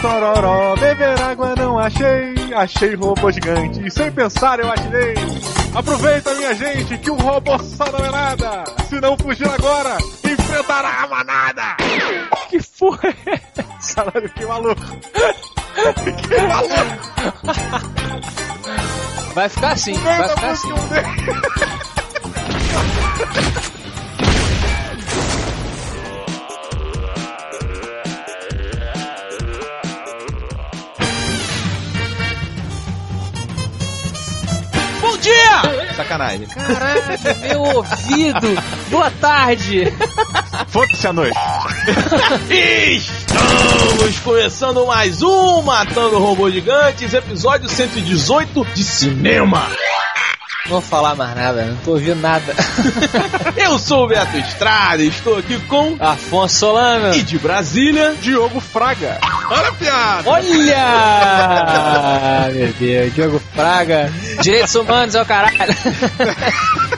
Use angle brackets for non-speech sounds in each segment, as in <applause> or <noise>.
tororó, beber água não achei, achei robô gigante, e sem pensar eu atirei. Aproveita, minha gente, que o robô só não é nada. Se não fugir agora, enfrentará a manada. Que porra é Caralho, que maluco. que maluco. Vai ficar assim, vai ficar assim. Dia! Sacanagem. Caralho, meu ouvido! Boa tarde! Foda-se a noite. <laughs> Estamos começando mais um Matando Robôs Gigantes, episódio 118 de cinema. Não vou falar mais nada, não tô ouvindo nada. <laughs> Eu sou o Beto Estrada e estou aqui com Afonso Solano. e de Brasília. Diogo Fraga. Olha a piada! Olha! <laughs> Meu Deus, Diogo Fraga. Direitos humanos é o caralho. <laughs>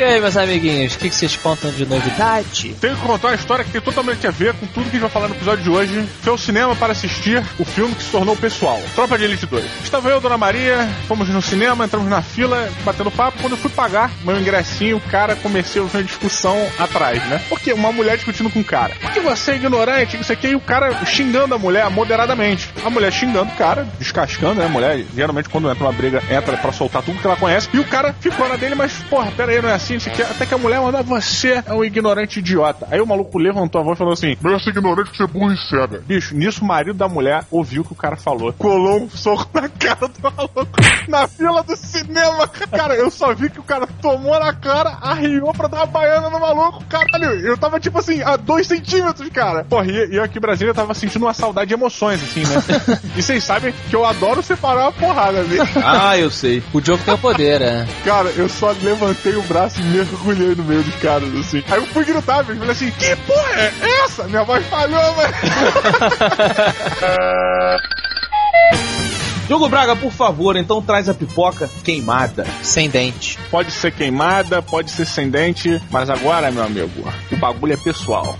E aí, meus amiguinhos, o que, que vocês contam de novidade? Tenho que contar uma história que tem totalmente a ver com tudo que a gente vai falar no episódio de hoje. Foi ao cinema para assistir o filme que se tornou pessoal, Tropa de Elite 2. Estava eu, Dona Maria, fomos no cinema, entramos na fila, batendo papo. Quando eu fui pagar meu ingressinho, o cara comecei uma discussão atrás, né? Porque uma mulher discutindo com o cara. Porque você é ignorante, não sei o que, e o cara xingando a mulher moderadamente. A mulher xingando o cara, descascando, né? A mulher, geralmente, quando entra uma briga, entra pra soltar tudo que ela conhece. E o cara ficou na dele, mas, porra, pera aí, não é assim, o que. Até que a mulher mandou, você é um ignorante idiota. Aí o maluco levantou a voz e falou assim: Não é ser ignorante que você é burro e cega. Bicho, nisso o marido da mulher ouviu o que o cara falou. Colou um soco na cara do maluco <laughs> na fila do cinema. Cara, eu só vi que o cara tomou na cara, arriou pra dar uma baiana no maluco. Caralho, eu tava tipo assim, a dois centímetros, cara. Porra, e eu aqui em Brasília tava sentindo uma saudade de emoções, assim, né? <laughs> e vocês sabem que eu adoro separar uma porrada, né? Ah, eu sei. O Diogo tem o poder, né? Cara, eu só levantei o braço mergulhei no meio dos caras, assim. Aí eu fui gritar, velho. Falei assim, que porra é essa? Minha voz falhou, velho. <laughs> Diogo Braga, por favor, então traz a pipoca queimada. Sem dente. Pode ser queimada, pode ser sem dente, mas agora, meu amigo, o bagulho é pessoal.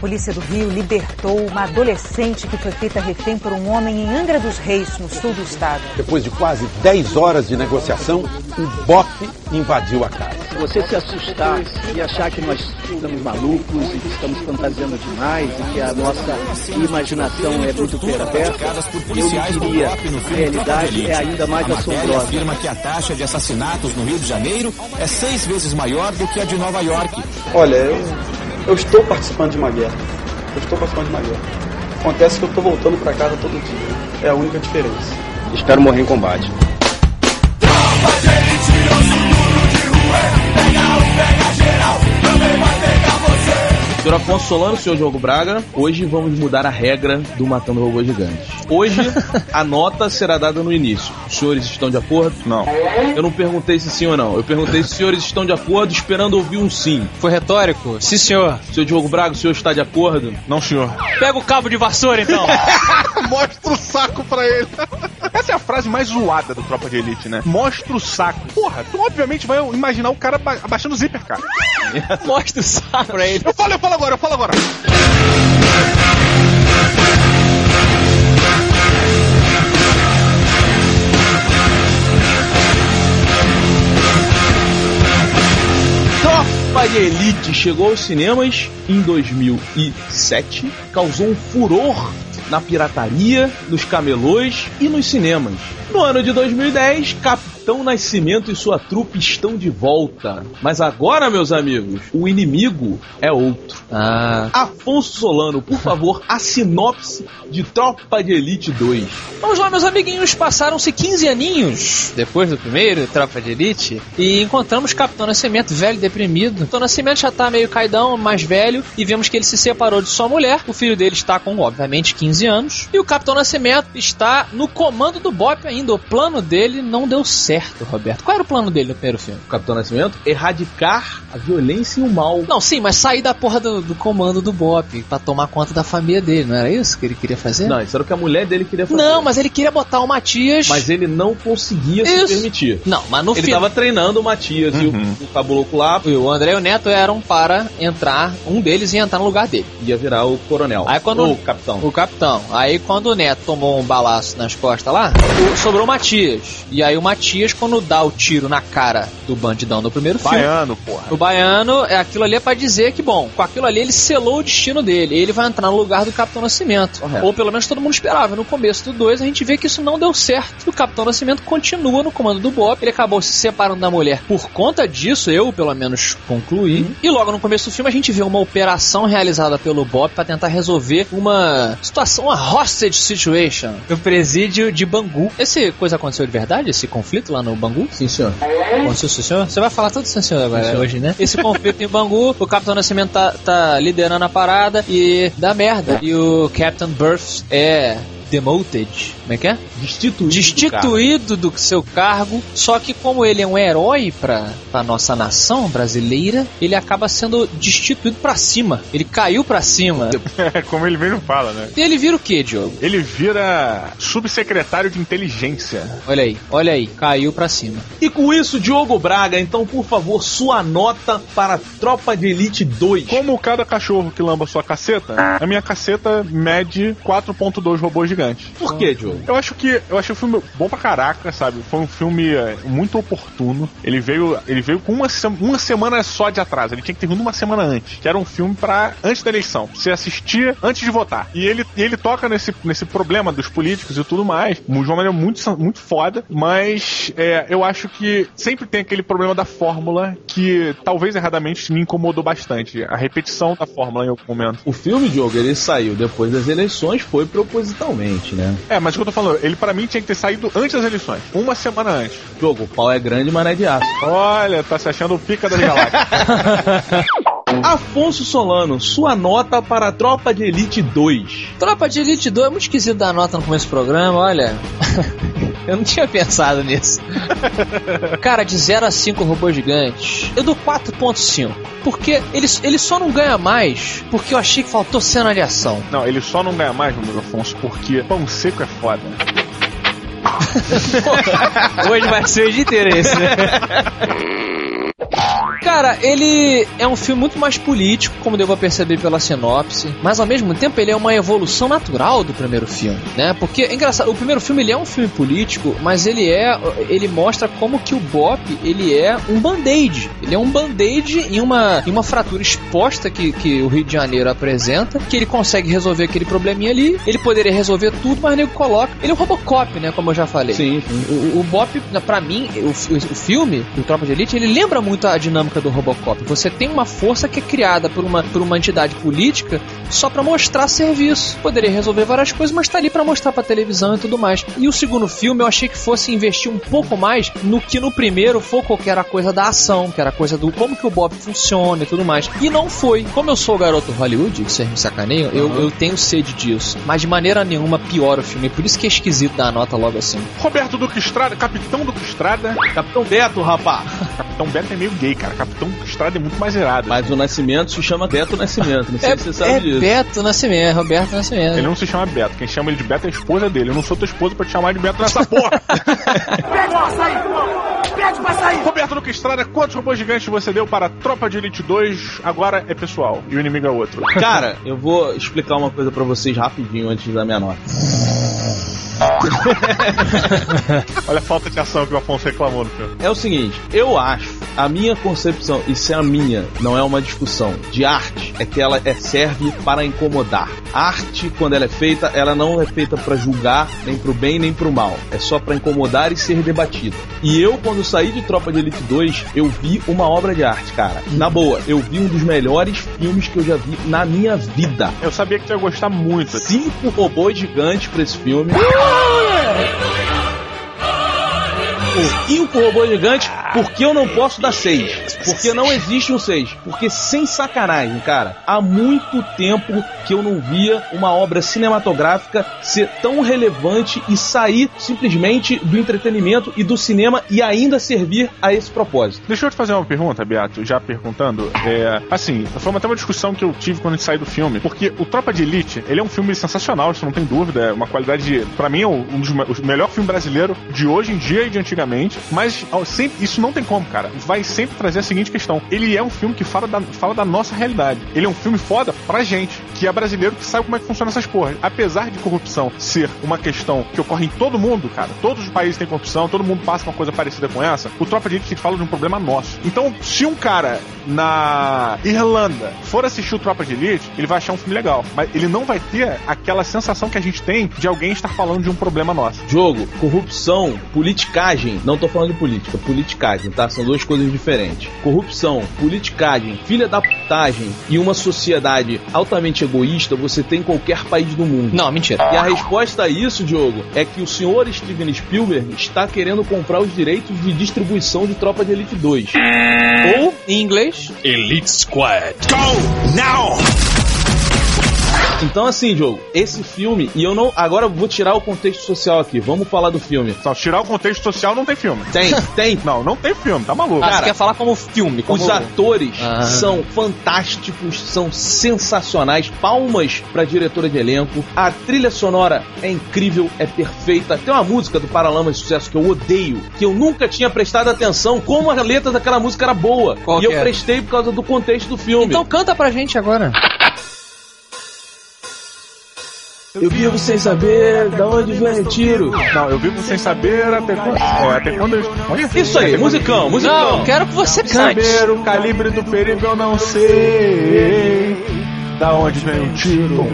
Polícia do Rio libertou uma adolescente que foi feita refém por um homem em Angra dos Reis, no sul do estado. Depois de quase 10 horas de negociação, o BOP invadiu a casa. você se assustar e achar que nós estamos malucos e que estamos fantasiando demais e que a nossa imaginação é muito perversa, eu diria, a realidade é ainda mais assombrosa. afirma que a taxa de assassinatos no Rio de Janeiro é seis vezes maior do que a de Nova York. Olha, eu, eu estou participando de uma guerra. Eu estou participando de uma guerra. Acontece que eu estou voltando para casa todo dia. É a única diferença. Espero morrer em combate. Senhor Afonso Solano, senhor Diogo Braga, hoje vamos mudar a regra do Matando Robôs Gigantes. Hoje, a nota será dada no início. Os senhores estão de acordo? Não. Eu não perguntei se sim ou não. Eu perguntei se os senhores estão de acordo, esperando ouvir um sim. Foi retórico? Sim, senhor. Senhor Diogo Braga, o senhor está de acordo? Não, senhor. Pega o cabo de vassoura, então. <laughs> Mostra o saco pra ele. Essa é a frase mais zoada do Tropa de Elite, né? Mostra o saco. Porra, tu obviamente vai imaginar o cara aba- abaixando o zíper, cara. <laughs> Mostra o saco pra ele. Eu falo, eu falo agora, eu falo agora. Tropa de Elite chegou aos cinemas em 2007, causou um furor na pirataria, nos camelôs e nos cinemas. No ano de 2010, Capitão Nascimento e sua trupe estão de volta. Mas agora, meus amigos, o inimigo é outro. Ah. Afonso Solano, por favor, a sinopse de Tropa de Elite 2. Vamos lá, meus amiguinhos. Passaram-se 15 aninhos depois do primeiro, Tropa de Elite, e encontramos Capitão Nascimento velho, deprimido. Capitão Nascimento já tá meio caidão, mais velho, e vemos que ele se separou de sua mulher. O filho dele está com, obviamente, 15 anos. E o Capitão Nascimento está no comando do BOP ainda. O plano dele não deu certo. Certo, Roberto. Qual era o plano dele no primeiro filme? O Capitão Nascimento, erradicar a violência e o mal. Não, sim, mas sair da porra do, do comando do Bop pra tomar conta da família dele, não era isso que ele queria fazer? Não, isso era o que a mulher dele queria fazer. Não, mas ele queria botar o Matias. Mas ele não conseguia Isso. se permitir. Não, mas no Ele filme. tava treinando o Matias e o, o Caboclo lá E o André e o Neto eram para entrar, um deles ia entrar no lugar dele. ia virar o coronel. Aí quando- Ou o capitão. O capitão. Aí quando o Neto tomou um balaço nas costas lá, o- sobrou o Matias. E aí o Matias, quando dá o tiro na cara do bandidão do primeiro filme. Baiano, porra. O baiano, é aquilo ali é pra dizer que, bom, com aquilo ali ele selou o destino dele. Ele vai entrar no lugar do Capitão Nascimento. Correto. Ou pelo menos todo mundo esperava. No começo do 2, a gente vê que isso não deu certo. O Capitão Nascimento continua no comando do Bob. Ele acabou se separando da mulher por conta disso, eu pelo menos concluí. E logo no começo do filme a gente vê uma operação realizada pelo Bob pra tentar resolver uma situação, uma hostage situation no presídio de Bangu. Esse coisa aconteceu de verdade? Esse conflito lá no Bangu? Sim, senhor. Aconteceu, sim, senhor? Você vai falar tudo sim, senhor, agora, Sim, senhor. hoje, né? Esse conflito em Bangu, o Capitão Nascimento tá, tá liderando a parada e dá merda. E o Captain Burst é demoted, como é que é? Destituído. do Destituído do seu cargo, só que como ele é um herói pra, pra nossa nação brasileira, ele acaba sendo destituído pra cima. Ele caiu pra cima. <laughs> É como ele mesmo fala, né? E ele vira o quê, Diogo? Ele vira subsecretário de inteligência. Olha aí, olha aí, caiu pra cima. E com isso, Diogo Braga, então, por favor, sua nota para Tropa de Elite 2. Como cada cachorro que lamba sua caceta, a minha caceta mede 4.2 robôs gigantes. Por quê, Diogo? Eu acho que eu achei o filme bom pra caraca, sabe? Foi um filme é, muito oportuno. Ele veio, ele veio com uma, uma semana só de atraso. Ele tinha que ter vindo uma semana antes, que era um filme para antes da eleição. pra Você assistia antes de votar. E ele, e ele toca nesse, nesse problema dos políticos e tudo mais, de uma maneira muito, muito foda. Mas é, eu acho que sempre tem aquele problema da fórmula que talvez erradamente me incomodou bastante. A repetição da fórmula em algum momento. O filme, Diogo, ele saiu depois das eleições, foi propositalmente, né? É, mas o que eu tô falando, ele para mim tinha que ter saído antes das eleições. Uma semana antes. Diogo, o pau é grande, mas não é de aço. Olha, tá se achando o pica das galáxias. <laughs> Afonso Solano, sua nota para a Tropa de Elite 2. Tropa de Elite 2 é muito esquisito dar nota no começo do programa, olha. <laughs> eu não tinha pensado nisso. <laughs> Cara, de 0 a 5 robôs gigantes, eu dou 4.5. Porque ele, ele só não ganha mais porque eu achei que faltou cena de ação. Não, ele só não ganha mais, meu Afonso, porque pão seco é foda. <laughs> Hoje vai ser o dia inteiro esse, né? Cara, ele é um filme muito mais político, como deu pra perceber pela sinopse, mas ao mesmo tempo ele é uma evolução natural do primeiro filme, né? Porque é engraçado, o primeiro filme ele é um filme político, mas ele é ele mostra como que o Bop, ele é um band-aid. Ele é um band-aid em uma em uma fratura exposta que, que o Rio de Janeiro apresenta, que ele consegue resolver aquele probleminha ali, ele poderia resolver tudo, mas o nego coloca. Ele é um Robocop, né, como eu já falei. Sim, sim. O, o Bop, pra mim, o, o filme do Tropa de Elite, ele lembra muito a dinâmica do Robocop. Você tem uma força que é criada por uma, por uma entidade política só pra mostrar serviço. Poderia resolver várias coisas, mas tá ali pra mostrar pra televisão e tudo mais. E o segundo filme, eu achei que fosse investir um pouco mais no que no primeiro focou, que era a coisa da ação, que era a coisa do como que o Bob funciona e tudo mais. E não foi. Como eu sou o garoto Hollywood, que vocês me sacaneiam, eu, eu tenho sede disso. Mas de maneira nenhuma piora o filme. Por isso que é esquisito dar a nota logo assim. Roberto Duque Estrada, Capitão Duque Estrada. Capitão Beto, rapá. Capitão Beto é meio gay, cara. Capitão Estrada é muito mais irado. Mas o Nascimento se chama Beto Nascimento. Não sei É, se você sabe é disso. Beto Nascimento, Roberto Nascimento. Ele não se chama Beto. Quem chama ele de Beto é a esposa dele. Eu não sou tua esposa pra te chamar de Beto nessa porra. Pede <laughs> pra <laughs> Pede pra sair! Roberto Duque Estrada, quantos robôs gigantes você deu para a Tropa de Elite 2? Agora é pessoal. E o inimigo é outro. <laughs> Cara, eu vou explicar uma coisa pra vocês rapidinho antes da minha nota. <laughs> Olha a falta de ação que o Afonso reclamou no filme. É o seguinte, eu acho, a minha concepção, e se é a minha, não é uma discussão, de arte, é que ela é, serve para incomodar. Arte, quando ela é feita, ela não é feita para julgar, nem pro bem, nem pro mal. É só para incomodar e ser debatida. E eu, quando saí de Tropa de Elite 2, eu vi uma obra de arte, cara. Na boa, eu vi um dos melhores filmes que eu já vi na minha vida. Eu sabia que tu ia gostar muito. Cinco robôs gigantes pra esse filme. Cinco robôs gigantes, porque eu não posso dar seis. Porque não existe um 6. Porque sem sacanagem, cara, há muito tempo que eu não via uma obra cinematográfica ser tão relevante e sair simplesmente do entretenimento e do cinema e ainda servir a esse propósito. Deixa eu te fazer uma pergunta, Beato, já perguntando. É, assim, foi até uma discussão que eu tive quando a gente saiu do filme, porque o Tropa de Elite, ele é um filme sensacional, isso não tem dúvida, é uma qualidade, para mim, é um dos o melhor filme brasileiro de hoje em dia e de antigamente, mas sempre, isso não tem como, cara. Vai sempre trazer a seguinte questão: ele é um filme que fala da, fala da nossa realidade. Ele é um filme foda pra gente, que é brasileiro que sabe como é que funciona essas porras. Apesar de corrupção ser uma questão que ocorre em todo mundo, cara, todos os países têm corrupção, todo mundo passa uma coisa parecida com essa, o Tropa de Elite fala de um problema nosso. Então, se um cara na Irlanda for assistir o Tropa de Elite, ele vai achar um filme legal, mas ele não vai ter aquela sensação que a gente tem de alguém estar falando de um problema nosso. Jogo, corrupção, politicagem, não tô falando de política, politicagem, tá? São duas coisas diferentes. Corrupção, politicagem, filha da putagem e uma sociedade altamente egoísta você tem em qualquer país do mundo. Não, mentira. E a resposta a isso, Diogo, é que o senhor Steven Spielberg está querendo comprar os direitos de distribuição de Tropa de Elite 2. Ou, em inglês, Elite Squad. Go now! Então, assim, jogo, esse filme, e eu não. Agora eu vou tirar o contexto social aqui. Vamos falar do filme. Só tirar o contexto social não tem filme. Tem, <laughs> tem. Não, não tem filme, tá maluco. Ah, você Cara, quer falar como filme? Como... Os atores Ah. são fantásticos, são sensacionais. Palmas pra diretora de elenco. A trilha sonora é incrível, é perfeita. Tem uma música do Paralamas de Sucesso que eu odeio, que eu nunca tinha prestado atenção como a letra daquela música era boa. Qual e que eu é? prestei por causa do contexto do filme. Então canta pra gente agora. Eu vivo sem saber de onde vem o tiro. Não, eu vivo sem saber até quando. É, até quando eu. Olha, Isso aí, musicão, musicão. Não, eu quero que você cante. Saber o calibre do perigo eu não sei. Da onde vem o tiro?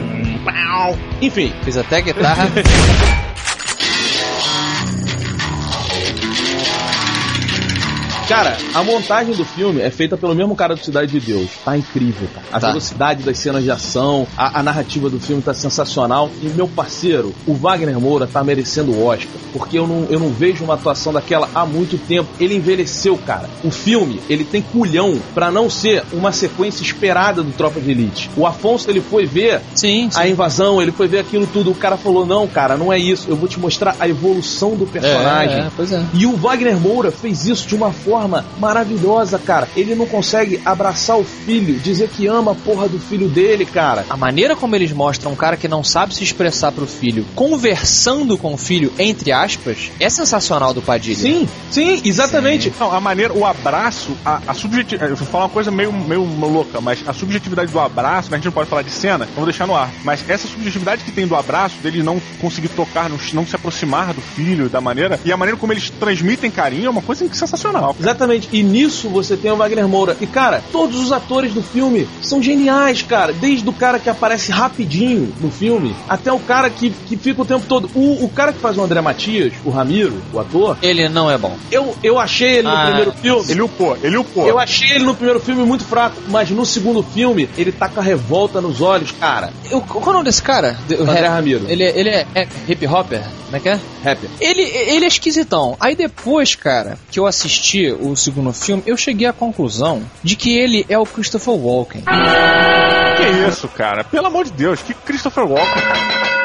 Enfim, Fiz até guitarra. <laughs> Cara, a montagem do filme é feita pelo mesmo cara do Cidade de Deus. Tá incrível, cara. A Tá. velocidade das cenas de ação, a, a narrativa do filme tá sensacional. E meu parceiro, o Wagner Moura tá merecendo o Oscar. Porque eu não, eu não vejo uma atuação daquela há muito tempo. Ele envelheceu, cara. O filme, ele tem culhão pra não ser uma sequência esperada do Tropa de Elite. O Afonso, ele foi ver Sim, sim. a invasão, ele foi ver aquilo tudo. O cara falou: Não, cara, não é isso. Eu vou te mostrar a evolução do personagem. É, é, pois é. E o Wagner Moura fez isso de uma forma maravilhosa, cara. Ele não consegue abraçar o filho, dizer que ama a porra do filho dele, cara. A maneira como eles mostram um cara que não sabe se expressar pro filho, conversando com o filho, entre aspas, é sensacional do Padilha. Sim, sim, exatamente. Não, a maneira, o abraço, a, a subjetividade. Eu vou falar uma coisa meio, meio louca, mas a subjetividade do abraço, né, a gente não pode falar de cena, eu vou deixar no ar. Mas essa subjetividade que tem do abraço, dele não conseguir tocar, não, não se aproximar do filho, da maneira. E a maneira como eles transmitem carinho é uma coisa sensacional. Exatamente. E nisso você tem o Wagner Moura. E, cara, todos os atores do filme são geniais, cara. Desde o cara que aparece rapidinho no filme, até o cara que, que fica o tempo todo. O, o cara que faz o André Matias, o Ramiro, o ator, Ele não é bom. eu, eu achei ele no Ah, primeiro filme. Ele upou, ele upou. Eu achei ele no primeiro filme muito fraco, mas no segundo filme ele tá com a revolta nos olhos, cara. Eu, qual é o nome desse cara? O André Ramiro. Ele, é- ele é, é hip hopper? Como é que é? Rapper. Ele, ele é esquisitão. Aí depois, cara, que eu assisti o segundo filme, eu cheguei à conclusão de que ele é o Christopher Walken. Que isso, cara? Pelo amor de Deus, que Christopher Walken.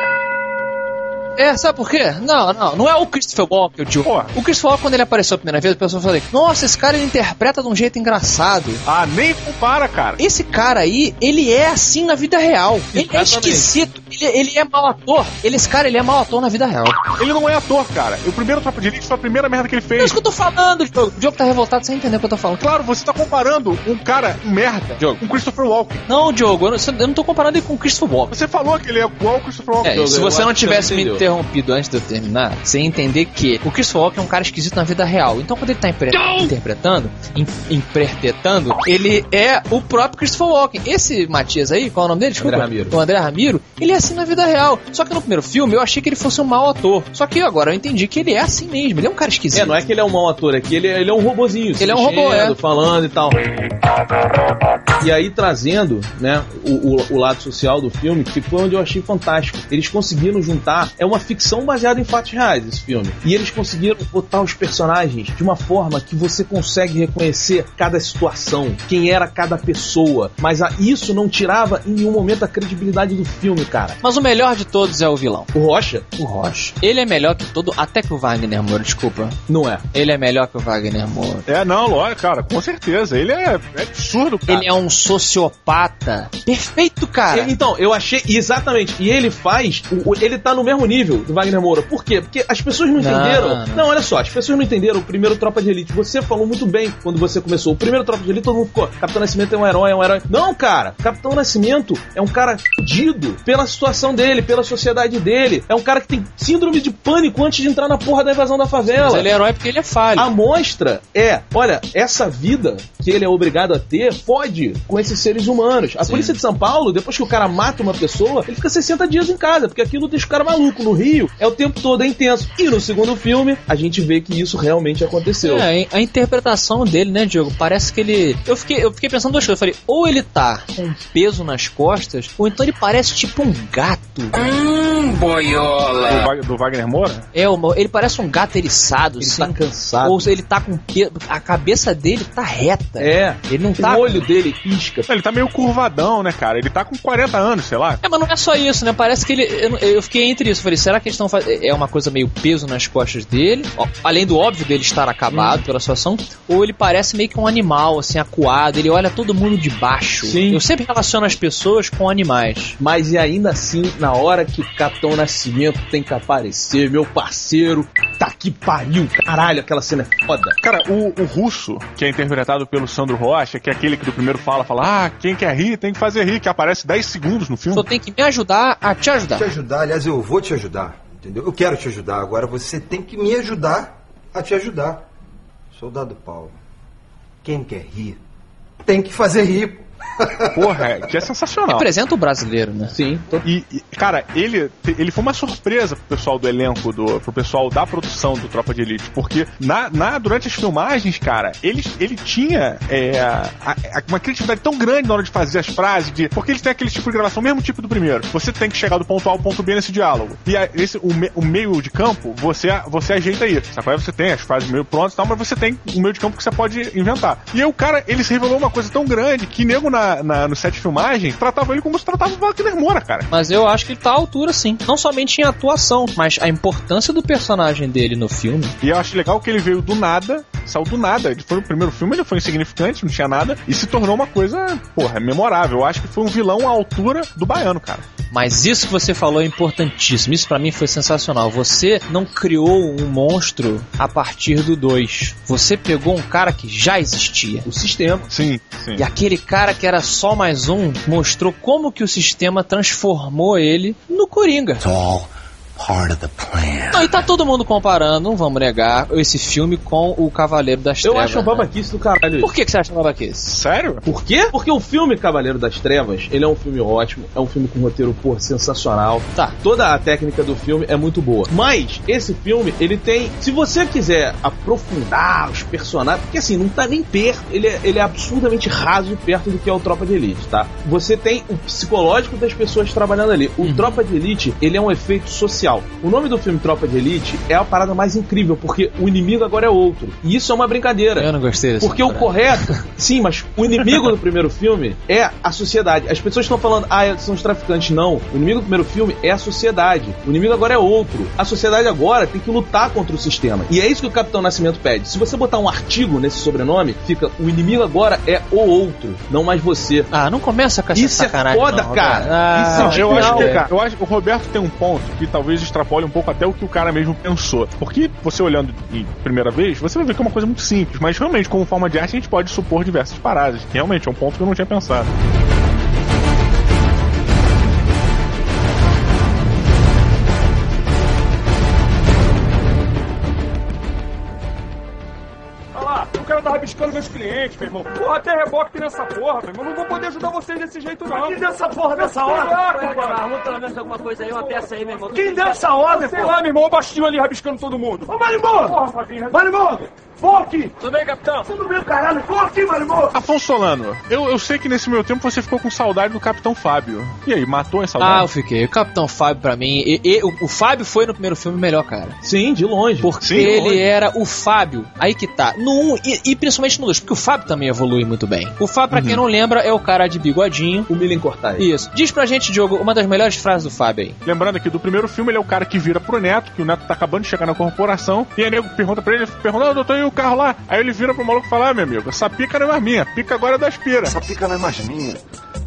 É, sabe por quê? Não, não, não é o Christopher Walken, o Joe. Pô. O Christopher Walken, quando ele apareceu a primeira vez, a pessoa falou: Nossa, esse cara ele interpreta de um jeito engraçado. Ah, nem compara, cara. Esse cara aí, ele é assim na vida real. Ele é esquisito. Ele, ele é mau ator. Ele, esse cara, ele é mau ator na vida real. Ele não é ator, cara. O primeiro Tropa de Elite foi a primeira merda que ele É fez. isso que eu tô falando, Diogo. O Diogo tá revoltado sem entender o que eu tô falando. Claro, você tá comparando um cara merda com Christopher Walken. Não, Diogo, eu não, eu não tô comparando ele com o Christopher Walken. Você falou que ele é igual ao Christopher Walken. É, Diogo, se você não tivesse não me. Interrompido antes de eu terminar, ia entender que o Christopher Walken é um cara esquisito na vida real. Então, quando ele tá impre- interpretando, in- interpretando, ele é o próprio Christopher Walken. Esse Matias aí, qual é o nome dele? Desculpa. André Ramiro. O André Ramiro, ele é assim na vida real. Só que no primeiro filme eu achei que ele fosse um mau ator. Só que agora eu entendi que ele é assim mesmo. Ele é um cara esquisito. É, não é que ele é um mau ator, é que ele, ele é um robozinho. Ele é um robô, é. Falando e tal. E aí trazendo, né, o, o, o lado social do filme, que foi onde eu achei fantástico. Eles conseguiram juntar, é uma ficção baseada em fatos reais esse filme. E eles conseguiram botar os personagens de uma forma que você consegue reconhecer cada situação, quem era cada pessoa. Mas a, isso não tirava em nenhum momento a credibilidade do filme, cara. Mas o melhor de todos é o vilão. O Rocha? O Rocha. Ele é melhor que todo, até que o Wagner Moura, desculpa. Não é. Ele é melhor que o Wagner Moura. É, não, lógico, cara, com certeza. Ele é, é absurdo, cara. Ele é um sociopata perfeito, cara. E- Então, eu achei exatamente. E ele faz. ele tá no mesmo nível do Wagner Moura. Por quê? Porque as pessoas não Não, entenderam. não. Não, olha só, as pessoas não entenderam o primeiro Tropa de Elite. Você falou muito bem quando você começou. O primeiro Tropa de Elite, todo mundo ficou. Capitão Nascimento é um herói, é um herói. Não, cara. Capitão Nascimento é um cara fudido pela situação dele, pela sociedade dele. É um cara que tem síndrome de pânico antes de entrar na porra da invasão da favela. Mas ele é herói porque ele é falho. A mostra é, olha, essa vida que ele é obrigado a ter fode com esses seres humanos. A polícia de São Paulo, depois que o cara mata uma pessoa, ele fica 60 dias em casa, porque aquilo deixa o cara maluco. No Rio, é o tempo todo, é intenso. E no segundo filme, a gente vê que isso realmente aconteceu. É, a interpretação dele, né, Diogo? Parece que ele. Eu fiquei, eu fiquei pensando duas coisas. Eu falei, ou ele tá com um peso nas costas, ou então ele parece tipo um gato. Do, Wag- do Wagner Moura? É, ele parece um gato eriçado, Ele assim. tá cansado. Ou ele tá com peso. A cabeça dele tá reta. É, Ele não tá. o olho dele pisca. Ele tá meio curvadão, né, cara? Ele tá com 40 anos, sei lá. É, mas não é só isso, né? Parece que ele. Eu, eu fiquei entre isso. Falei, será que eles estão fazendo. É uma coisa meio peso nas costas dele? Além do óbvio dele estar acabado pela situação. Ou ele parece meio que um animal, assim, acuado. Ele olha todo mundo de baixo. Sim. Eu sempre relaciono as pessoas com animais. Mas e ainda assim, na hora que o Capitão Nascimento tem que aparecer, meu parceiro, tá que pariu, caralho, aquela cena é foda. Cara, o, o russo, que é interpretado pelo Sandro Rocha, que é aquele que do primeiro fala, fala, ah, quem quer rir tem que fazer rir, que aparece 10 segundos no filme. Só tem que me ajudar a te ajudar. te ajudar, aliás, eu vou te ajudar, entendeu? Eu quero te ajudar, agora você tem que me ajudar a te ajudar. Soldado Paulo, quem quer rir tem que fazer rir. Porra, é, que é sensacional. Representa o brasileiro, né? Sim, E, e, cara, ele, ele foi uma surpresa pro pessoal do elenco, do, pro pessoal da produção do Tropa de Elite, porque na, na, durante as filmagens, cara, ele, ele tinha é, a- a- uma criatividade tão grande na hora de fazer as frases, de, porque eles têm aquele tipo de gravação, mesmo tipo do primeiro. Você tem que chegar do ponto A ao ponto B nesse diálogo. E a- esse, o, me- o meio de campo, você, você ajeita aí. Sabe? Aí você tem as frases meio prontas e tal, mas você tem um meio de campo que você pode inventar. E aí o cara, ele se revelou uma coisa tão grande que nego na, na- no set de filmagem tratava ele como se tratava o Wagner Moura, cara. Mas eu acho que ele tá à altura, sim. Não somente em atuação, mas a importância do personagem dele no filme. E eu acho legal que ele veio do nada, saiu do nada. Ele foi no primeiro filme, ele foi insignificante, não tinha nada, e se tornou uma coisa, porra, memorável. Eu acho que foi um vilão à altura do baiano, cara. Mas isso que você falou é importantíssimo. Isso pra mim foi sensacional. Você não criou um monstro a partir do 2. Você pegou um cara que já existia. o sistema. Sim, sim. E aquele cara que era só mais um mostrou como que o sistema transformou ele no Coringa. Não, e tá todo mundo comparando, não vamos negar, esse filme com o Cavaleiro das Eu Trevas. acho uma né? babaquice do caralho. Por que, que você acha uma babaquice? Sério? Por quê? Porque o filme Cavaleiro das Trevas, ele é um filme ótimo, é um filme com roteiro, pô, sensacional. Tá. Toda a técnica do filme é muito boa. Mas, esse filme, ele tem... Se você quiser aprofundar os personagens... Porque, assim, não tá nem perto... Ele é, ele é absurdamente raso e perto do que é o Tropa de Elite, tá? Você tem o psicológico das pessoas trabalhando ali. O Tropa de Elite, ele é um efeito social. O nome do filme Tropa de Elite é a parada mais incrível, porque o inimigo agora é outro. E isso é uma brincadeira. Eu não gostei dessa Porque o parada. correto, <laughs> sim, mas o inimigo do primeiro filme é a sociedade. As pessoas estão falando, ah, são os traficantes. Não. O inimigo do primeiro filme é a sociedade. O inimigo agora é outro. A sociedade agora tem que lutar contra o sistema. E é isso que o Capitão Nascimento pede. Se você botar um artigo nesse sobrenome, fica o inimigo agora é o outro, não mais você. Ah, não começa com essa Isso é foda, não, cara. Ah, Isso é eu acho que é. cara, eu acho que o Roberto tem um ponto que talvez extrapole um pouco até o que o cara mesmo pensou. Porque você olhando em primeira vez, você vai ver que é uma coisa muito simples, mas realmente, como forma de arte, a gente pode supor diversas paradas. Realmente é um ponto que eu não tinha pensado. Rabiscando meus clientes, meu irmão. Porra, até reboque tem nessa porra, meu irmão. Não vou poder ajudar vocês desse jeito, não. Quem deu essa porra dessa hora? Arruma pelo menos alguma coisa aí, uma peça aí, meu irmão. Quem deu essa ordem, Sei lá, meu irmão, o baixinho ali rabiscando todo mundo. Ô, Marimô! Porra, Fabinho. Marimô! Vou aqui! Tudo bem, capitão? Tudo bem, caralho? Vou aqui, Marimô! Afonso Solano, eu, eu sei que nesse meu tempo você ficou com saudade do Capitão Fábio. E aí, matou essa Ah, saudade? eu fiquei. O Capitão Fábio, pra mim. E, e- o, o Fábio foi no primeiro filme o melhor, cara. Sim, de longe. Porque Sim, de ele longe. era o Fábio. Aí que tá. No 1 e, e principalmente no 2, porque o Fábio também evolui muito bem. O Fábio, pra quem não lembra, é o cara de bigodinho. O Milen Cortais. Isso. Diz pra gente, Diogo, uma das melhores frases do Fábio aí. Lembrando aqui, do primeiro filme, ele é o cara que vira pro Neto, que o Neto tá acabando de chegar na corporação, e aí nego pergunta pra ele, pergunta, ah, doutor, e o carro lá? Aí ele vira pro maluco e fala, ah, meu amigo, essa pica não é mais minha, pica agora é da aspira. Essa pica não é mais minha.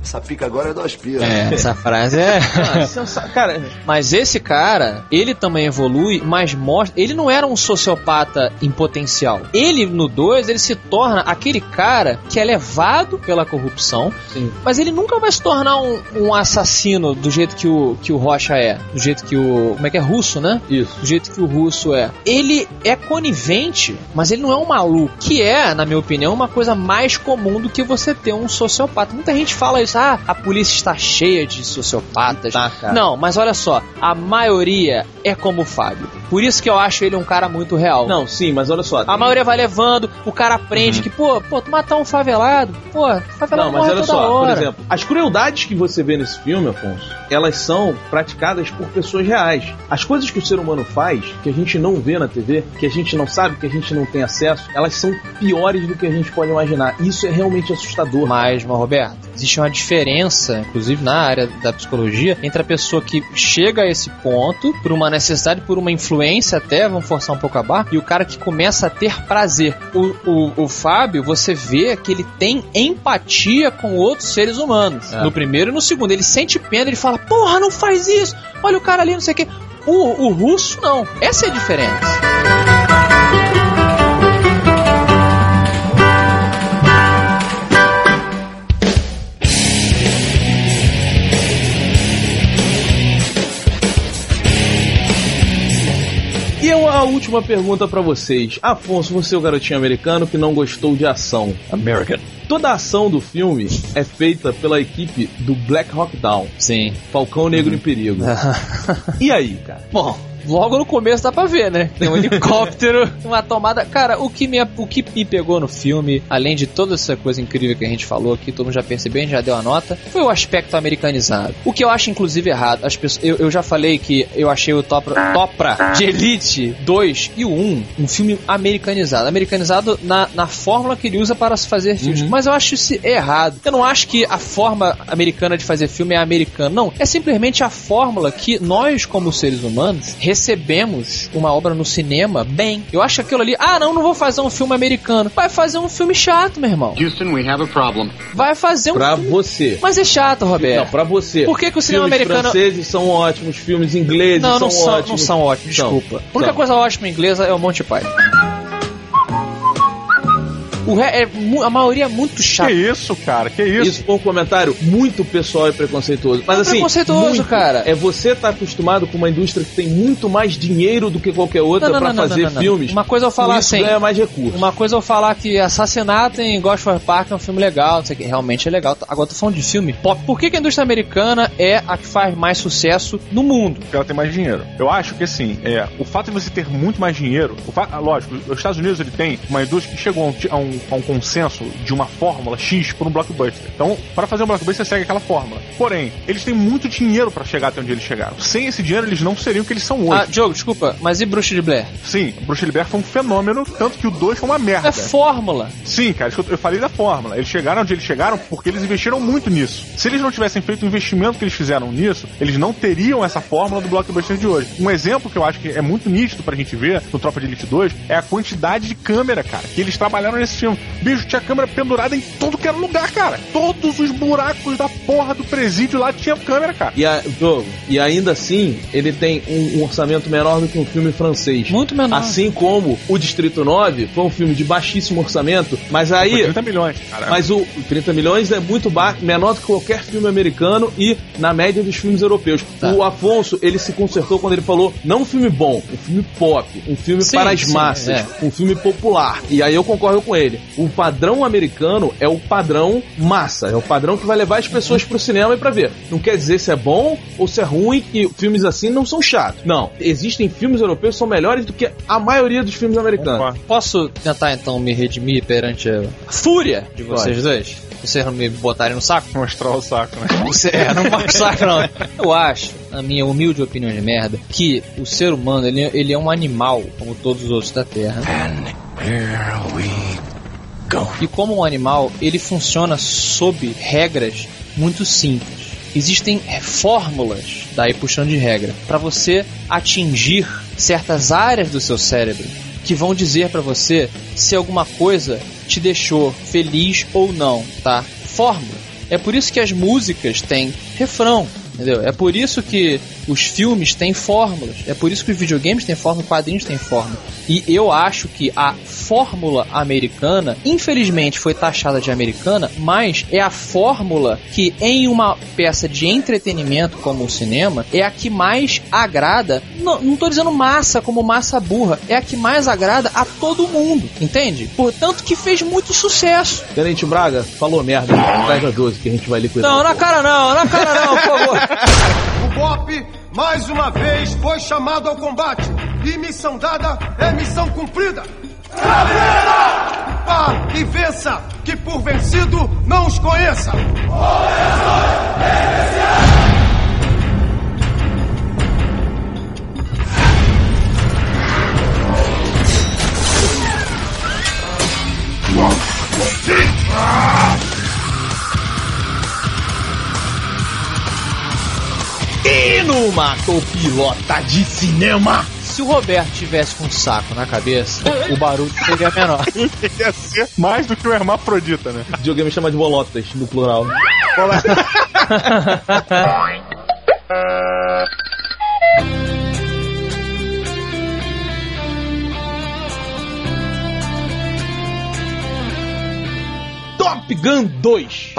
Essa pica agora é do aspira. É, essa frase é. <laughs> Ah, sensa- Cara, Mas esse cara, ele também evolui, mas mostra. Ele não era um sociopata em potencial. Ele, no 2, ele se torna aquele cara que é levado pela corrupção, Sim. mas ele nunca vai se tornar um, um assassino do jeito que o, que o Rocha é. Do jeito que o. Como é que é? Russo, né? isso. Do jeito que o russo é. Ele é conivente, mas ele não é um maluco. Que é, na minha opinião, uma coisa mais comum do que você ter um sociopata. Muita gente fala isso, ah, a polícia está cheia de sociopatas. Tá. Não, mas olha só, a maioria é como o Fábio. Por isso que eu acho ele um cara muito real. Não, sim, mas olha só. A maioria vai levando, o cara aprende que, pô, pô, tu matar um favelado, pô, favelado Não, mas olha só, por hora. exemplo, as crueldades que você vê nesse filme, Afonso, elas são praticadas por pessoas reais. As coisas que o ser humano faz, que a gente não vê na TV, que a gente não sabe, que a gente não tem acesso, elas são piores do que a gente pode imaginar. Isso é realmente assustador. Mas, mas, Roberto, existe uma diferença, inclusive na área da psicologia, entre a pessoa que chega a esse ponto, por uma necessidade, por uma influência até, vamos forçar um pouco a barra, e o cara que começa a ter prazer. O, o, o Fábio, você vê que ele tem empatia com outros seres humanos. É. No primeiro e no segundo. Ele sente pena, ele fala, porra, não faz isso, olha o cara ali, não sei o quê. O, o russo, não. Essa é a diferença. Última pergunta pra vocês. Afonso, você é o garotinho americano que não gostou de ação. American. Toda a ação do filme é feita pela equipe do Black Hawk Down. Sim. Falcão Negro em Perigo. <laughs> E aí, cara? Bom, logo no começo dá pra ver, né? Tem um helicóptero, <laughs> uma tomada. Cara, o que, me, o que me pegou no filme, além de toda essa coisa incrível que a gente falou aqui, todo mundo já percebeu, a gente já deu a nota, foi o aspecto americanizado. O que eu acho, inclusive, errado. As pessoas, eu, eu já falei que eu achei o Topra, Topra de Elite 2 e o 1 um filme americanizado. Americanizado na, na fórmula que ele usa para se fazer filmes. Mas eu acho isso errado. Eu não acho que a forma americana de fazer filme é americana. Não. É simplesmente a fórmula que nós, como seres humanos, recebemos uma obra no cinema bem. Eu acho aquilo ali, ah, não, não vou fazer um filme americano. Vai fazer um filme chato, meu irmão. Houston, we have a problem. Vai fazer um Pra filme. você. Mas é chato, Roberto. Não, pra você. Por que, que o cinema filmes americano. franceses são ótimos, filmes ingleses Não, não são, são, ótimos. não são ótimos, São. desculpa. A única São. coisa ótima inglesa é o Monty Python. O re... é, a maioria é muito chata. Que isso, cara, que isso? Isso foi um comentário muito pessoal e preconceituoso. Mas é assim, preconceituoso, muito. cara. É você tá acostumado com uma indústria que tem muito mais dinheiro do que qualquer outra Não, não, pra não, não, fazer não, não. filmes. Uma coisa eu falar assim- ganha mais recursos. Uma coisa eu falar que Assassinato em Gosford Park é um filme legal, não sei o que, realmente é legal. Agora eu tô falando de filme pop. Por que, que a indústria americana é a que faz mais sucesso no mundo? Porque ela tem mais dinheiro. Eu acho que assim, é, o fato de você ter muito mais dinheiro, o fa- lógico, os Estados Unidos ele tem uma indústria que chegou a um, a um- a um consenso de uma fórmula X por um blockbuster. Então, para fazer um blockbuster, você segue aquela fórmula. Porém, eles têm muito dinheiro para chegar até onde eles chegaram. Sem esse dinheiro, eles não seriam o que eles são hoje. Ah, Diogo, desculpa, mas e Bruxa de Blair? Sim, Bruce Lee foi um fenômeno, tanto que o 2 foi uma merda. É fórmula. Sim, cara, eu falei da fórmula. Eles chegaram onde eles chegaram porque eles investiram muito nisso. Se eles não tivessem feito o investimento que eles fizeram nisso, eles não teriam essa fórmula do blockbuster de hoje. Um exemplo que eu acho que é muito nítido pra gente ver no Tropa de Elite 2 é a quantidade de câmera, cara, que eles trabalharam nesse filme. Bicho, tinha câmera pendurada em todo que era lugar, cara. Todos os buracos da porra do presídio lá tinha câmera, cara. E, a, Diogo, e ainda assim, ele tem um, um orçamento menor do que um filme francês. Muito menor. Assim como o Distrito 9 foi um filme de baixíssimo orçamento, mas aí. Foi 30 milhões, cara. Mas o 30 milhões é muito ba menor do que qualquer filme americano e na média dos filmes europeus. Tá. O Afonso, ele se consertou quando ele falou não um filme bom, um filme pop, um filme Sim, para as sim, massas, é. um filme popular. E aí eu concordo com ele. O padrão americano é o padrão massa, é o padrão que vai levar as pessoas pro cinema e pra ver. Não quer dizer se é bom ou se é ruim e filmes assim não são chatos. Não, existem filmes europeus que são melhores do que a maioria dos filmes americanos. Posso tentar então me redimir perante a fúria de vocês Pode. dois? Vocês não me botarem no saco? Mostrar o saco, né? <laughs> Você, é, não mostra o saco não. Eu acho, na minha humilde opinião de merda, que o ser humano, ele, ele é um animal, como todos os outros da Terra. E como um animal, ele funciona sob regras muito simples. Existem é, fórmulas, daí puxando de regra, para você atingir certas áreas do seu cérebro que vão dizer para você se alguma coisa te deixou feliz ou não, tá? Fórmula. É por isso que as músicas têm refrão, entendeu? É por isso que os filmes têm fórmulas. É por isso que os videogames têm fórmula, quadrinhos têm fórmula. E eu acho que a fórmula americana, infelizmente, foi taxada de americana, mas é a fórmula que em uma peça de entretenimento como o cinema é a que mais agrada. Não, não tô dizendo massa como massa burra, é a que mais agrada a todo mundo, entende? Portanto, que fez muito sucesso. Tenente Braga, falou merda. Traz a 12 que a gente vai liquidar. Não, na cara não, na cara não, por favor. <laughs> O BOP, mais uma vez, foi chamado ao combate. E missão dada é missão cumprida. Vá e vença, que por vencido não os conheça. E numa copilota de cinema. Se o Roberto tivesse com um saco na cabeça, o barulho seria menor. <laughs> Ia ser mais do que o hermafrodita, né? O videogame chama de bolotas, no plural. <laughs> Top Gun 2.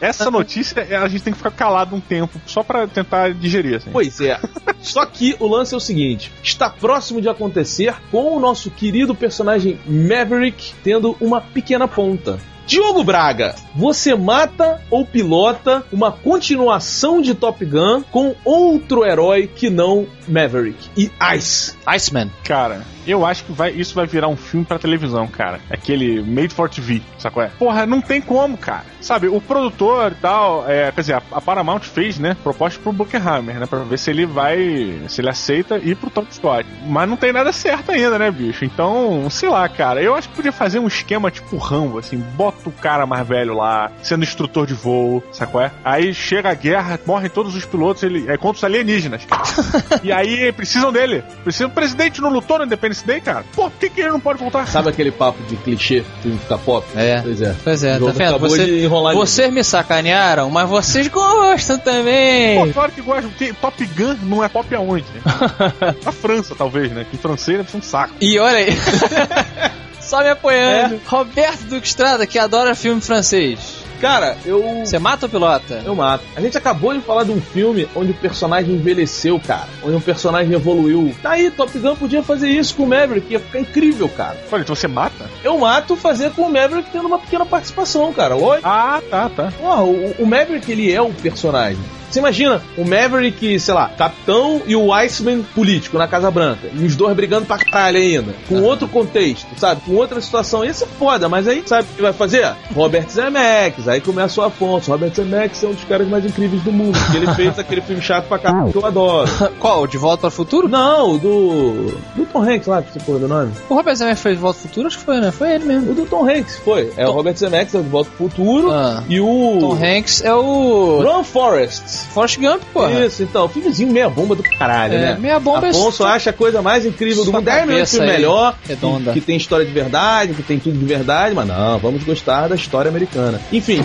Essa notícia é, a gente tem que ficar calado um tempo só pra tentar digerir, assim. Pois é. Só que o lance é o seguinte: está próximo de acontecer com o nosso querido personagem Maverick tendo uma pequena ponta. Diogo Braga, você mata ou pilota uma continuação de Top Gun com outro herói que não Maverick e Ice. Iceman. Cara, eu acho que vai, isso vai virar um filme pra televisão, cara. Aquele Made for TV, sacou? É? Porra, não tem como, cara. Sabe, o produtor e tal, é, quer dizer, a, a Paramount fez, né, proposta pro Buckenhammer, né, pra ver se ele vai, se ele aceita ir pro Tom Scott. Mas não tem nada certo ainda, né, bicho? Então, sei lá, cara, eu acho que podia fazer um esquema tipo Rambo, assim, bota o cara mais velho lá, sendo instrutor de voo, sacou? É? Aí chega a guerra, morrem todos os pilotos, ele é contra os alienígenas. <laughs> e aí precisam dele. Precisa, o presidente não lutou no Independence Day, cara? Pô, por que, que ele não pode voltar? Sabe aquele papo de clichê, filme ficar pop? É. Pois é. Pois é, tá vendo? Você- de vocês me sacanearam, mas vocês gostam também. Pô, claro que gosta. porque Top Gun não é pop aonde? <laughs> Na França, talvez, né? Que em francês deve ser um saco. E olha aí. <laughs> Só me apoiando. Roberto Duque Estrada, que adora filme francês. Cara, eu. Você mata ou pilota? Eu mato. A gente acabou de falar de um filme onde o personagem envelheceu, cara. Onde o personagem evoluiu. Tá aí, Top Gun podia fazer isso com o Maverick. Ia ficar incrível, cara. Olha, então você mata? Eu mato fazer com o Maverick tendo uma pequena participação, cara. Olha. Ah, tá, tá. Porra, o, o Maverick, ele é o personagem. Você imagina o Maverick, sei lá, capitão e o Iceman político na Casa Branca. E os dois brigando pra caralho ainda. Com outro contexto, sabe? Com outra situação. Ia ser foda, mas aí, sabe o que vai fazer? Robert Zemeckis. Aí começa o Afonso. Robert Zemeckis é um dos caras mais incríveis do mundo. Porque ele fez aquele filme chato pra caralho que eu adoro. <laughs> Qual? De Volta para o Futuro? Não, o do. Do Tom Hanks lá, que você porra do nome. O Robert Zemeckis fez Volta ao Futuro? Acho que foi, né? Foi ele mesmo. O do Tom Hanks foi. É o Robert Zemeckis, é o de Volta pro Futuro. Ah. E o. Tom Hanks é o. Ron Forrest. Forrest Gump, porra. Isso, então, filmezinho meia bomba do caralho, É, né? meia bomba é Afonso acha a coisa mais incrível do Sua mundo. 10 minutos de cabeça filme melhor, redonda. Que, que tem história de verdade, que tem tudo de verdade, mas não, vamos gostar da história americana. Enfim.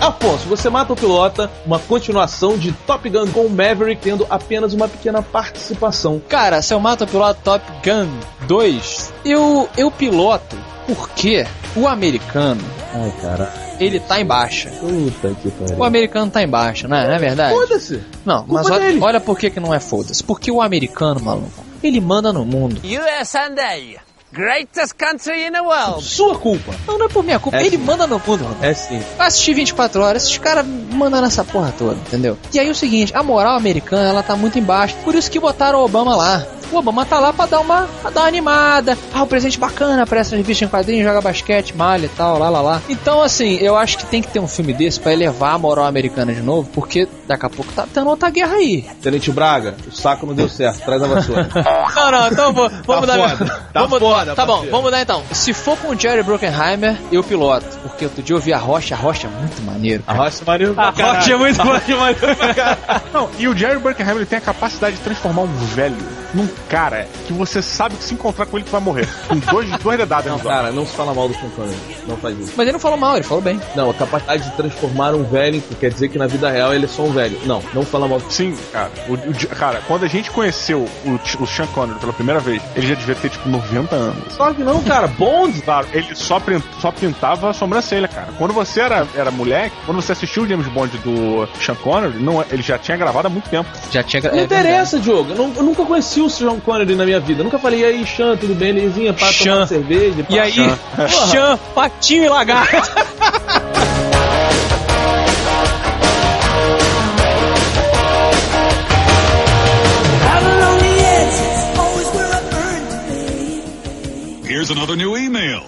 Afonso, você mata o pilota, uma continuação de Top Gun com o Maverick tendo apenas uma pequena participação. Cara, se eu mato o piloto Top Gun 2, eu, eu piloto porque o americano, Ai, cara. ele tá em baixa. Puta que pariu. O americano tá em baixa, não é, não é verdade? Foda-se. Não, Culpa mas olha, olha por que, que não é foda-se. Porque o americano, maluco, ele manda no mundo. USA, greatest country in the world. Sua culpa. Não, não é por minha culpa, É ele sim. manda no mundo. É sim. Eu assisti 24 horas, esses caras mandam nessa porra toda, entendeu? E aí o seguinte, a moral americana, ela tá muito embaixo. Por isso que botaram o Obama lá. O Obama tá lá pra dar uma, pra dar uma animada. Ah, o presente bacana, aparece na revista em quadrinhos, joga basquete, malha e tal, lá, lá, lá. Então, assim, eu acho que tem que ter um filme desse pra elevar a moral americana de novo, porque daqui a pouco tá tendo outra guerra aí. Tenente Braga, o saco não deu certo, traz a vassoura. <laughs> Não, não, então vou, vamos Tá mudar. foda, tá vamos, foda, Tá bom, parceiro. vamos mudar então. Se for com o Jerry Bruckheimer, eu piloto. Porque outro dia eu vi a Rocha, a Rocha é muito maneiro. A Rocha é maneiro A Rocha é muito <laughs> maneiro. Não, e o Jerry Bruckheimer ele tem a capacidade de transformar um velho num cara que você sabe que se encontrar com ele tu vai morrer. Com dois, duas dedadas Não, cara, não se fala mal do Sean Connery. Não faz isso. Mas ele não falou mal, ele falou bem. Não, a capacidade de transformar um velho em- quer dizer que na vida real ele é só um velho. Não, não fala mal. Sim, cara. O, o- cara, quando a gente conheceu o, o Sean Connery pela primeira vez, ele já devia ter tipo 90 anos. Claro que não, cara. Bond. Claro, ele só, só pintava a sobrancelha, cara. Quando você era, era moleque, quando você assistiu o James Bond do Sean Connery, não, ele já tinha gravado há muito tempo. Já tinha Não interessa, Diogo. Eu, não- eu nunca conheci o Sean Connery na minha vida. Eu nunca falei, e aí, Sean, tudo bem? Elisinha, para Sean. tomar cerveja. pá. E aí, Chan, patinho e lagarto. Here's another new email.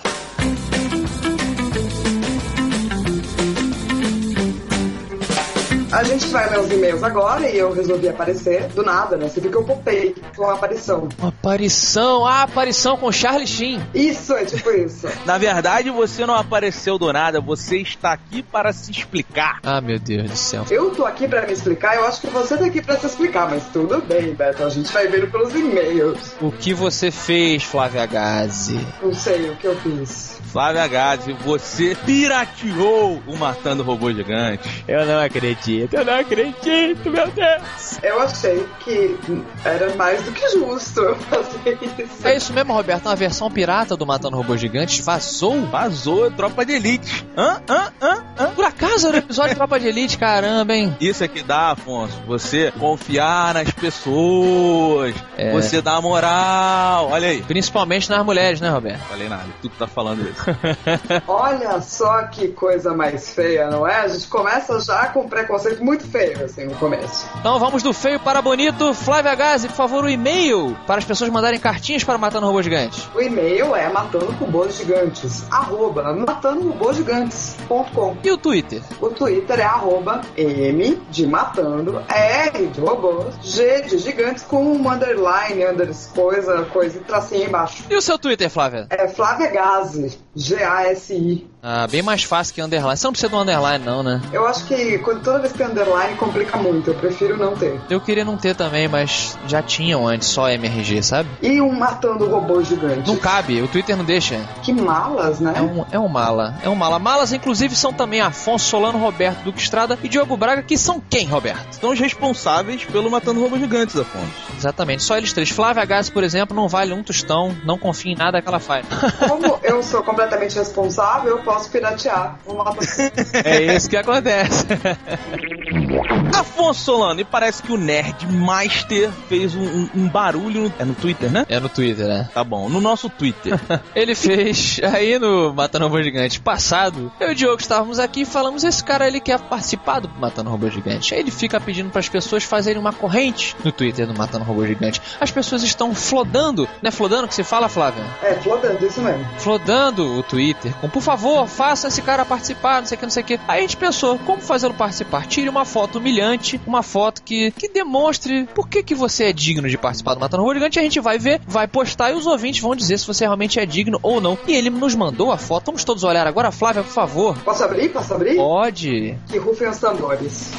A gente vai ler os e-mails agora e eu resolvi aparecer do nada, né? Você viu que eu popei com a aparição. Uma aparição, ah, aparição com Charlie Sheen. Isso, é tipo isso. <laughs> Na verdade, você não apareceu do nada. Você está aqui para se explicar. Ah, meu Deus do céu. Eu tô aqui pra me explicar, eu acho que você tá aqui pra se explicar, mas tudo bem, Beto. A gente vai ver pelos e-mails. O que você fez, Flávia Gazi? Não sei o que eu fiz. Flávia Gazi, você pirateou o Matando Robô Gigante. Eu não acredito, eu não acredito, meu Deus. Eu achei que era mais do que justo eu <laughs> fazer isso. É isso mesmo, Roberto, uma versão pirata do Matando Robôs Gigantes vazou? Vazou, tropa de elite. Hã? Hã? Hã? Hã? Por acaso era o episódio de Tropa de Elite, caramba, hein? Isso é que dá, Afonso. Você confiar nas pessoas. É. Você dá moral. Olha aí. Principalmente nas mulheres, né, Roberto? Falei nada. Tu que tá falando isso. <laughs> Olha só que coisa mais feia, não é? A gente começa já com um preconceito muito feio, assim, no começo. Então vamos do feio para bonito. Flávia Gazi, por favor, o e-mail para as pessoas mandarem cartinhas para Matando Robôs Gigantes. O e-mail é matando robôs gigantes, arroba matandorobôsgigantes.com. E o Twitter? O Twitter é arroba M de matando, R de robôs, G de gigantes com um underline, unders, coisa, coisa e tracinho embaixo. E o seu Twitter, Flávia? É Flávia Gazi, G-A-S-I. Ah, bem mais fácil que underline. Você não precisa do underline, não, né? Eu acho que quando, toda vez que tem underline complica muito, eu prefiro não ter. Eu queria não ter também, mas já tinham antes só MRG, sabe? E um matando robô gigante. Não cabe, o Twitter não deixa. Que malas, né? É um, é um mala, é um mala. Malas, inclusive, são também Afonso Solano, Roberto Duque Estrada e Diogo Braga, que são quem, Roberto? São os responsáveis pelo Matando Robôs Gigantes, Afonso. Exatamente, só eles três. Flávia Gás, por exemplo, não vale um tostão, não confia em nada que ela faz. Como <laughs> eu sou completamente responsável, eu posso piratear o mapa. <laughs> É isso que acontece. Afonso Solano, e parece que o Nerd Master fez um, um- um barulho. No, é no Twitter, né? É no Twitter, né? Tá bom, no nosso Twitter. <laughs> Ele fez aí no Matando Robô Gigante passado. Eu e o Diogo estávamos aqui e falamos: esse cara ele quer participar do Matando Robô Gigante. Aí ele fica pedindo para as pessoas fazerem uma corrente no Twitter do Matando Robô Gigante. As pessoas estão flodando, né? Flodando que se fala, Flávia? É, flodando, isso mesmo. Flodando o Twitter com, por favor, faça esse cara participar, não sei o que, não sei o que. Aí a gente pensou: como fazê-lo participar? Tire uma foto foto humilhante, uma foto que, que demonstre por que, que você é digno de participar do Matando Robô Gigante. A gente vai ver, vai postar e os ouvintes vão dizer se você realmente é digno ou não. E ele nos mandou a foto. Vamos todos olhar agora, Flávia, por favor. Posso abrir? Posso abrir? Pode. Que rufem os tambores.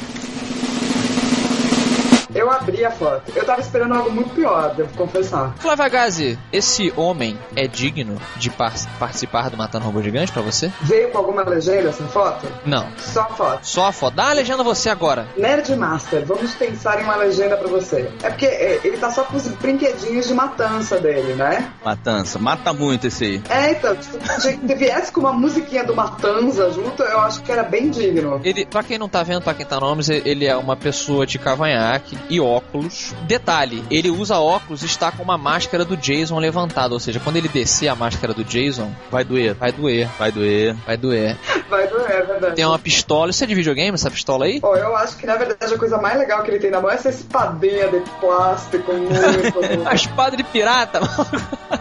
Eu abri a foto. Eu tava esperando algo muito pior, devo confessar. Flávia Gazi, esse homem é digno de par participar do Matando Robô Gigante pra você? Veio com alguma legenda essa foto? Não. Só a foto. Só a foto. Dá a legenda a você agora. Nerd Master, vamos pensar em uma legenda pra você. É porque é, ele tá só com os brinquedinhos de matança dele, né? Matança, mata muito esse aí. É, então, se viesse com uma musiquinha do Matanza junto, eu acho que era bem digno. Ele, pra quem não tá vendo, pra quem tá no nomes, ele é uma pessoa de cavanhaque e óculos. Detalhe, ele usa óculos e está com uma máscara do Jason levantada, ou seja, quando ele descer a máscara do Jason, vai doer. Vai doer. Vai doer. Vai doer. Vai doer, é verdade. Tem uma pistola. Isso é de videogame, essa pistola aí? Pô, eu acho que na verdade a coisa mais legal que ele tem na mão é essa espadinha de plástico muito. <laughs> a espada de pirata,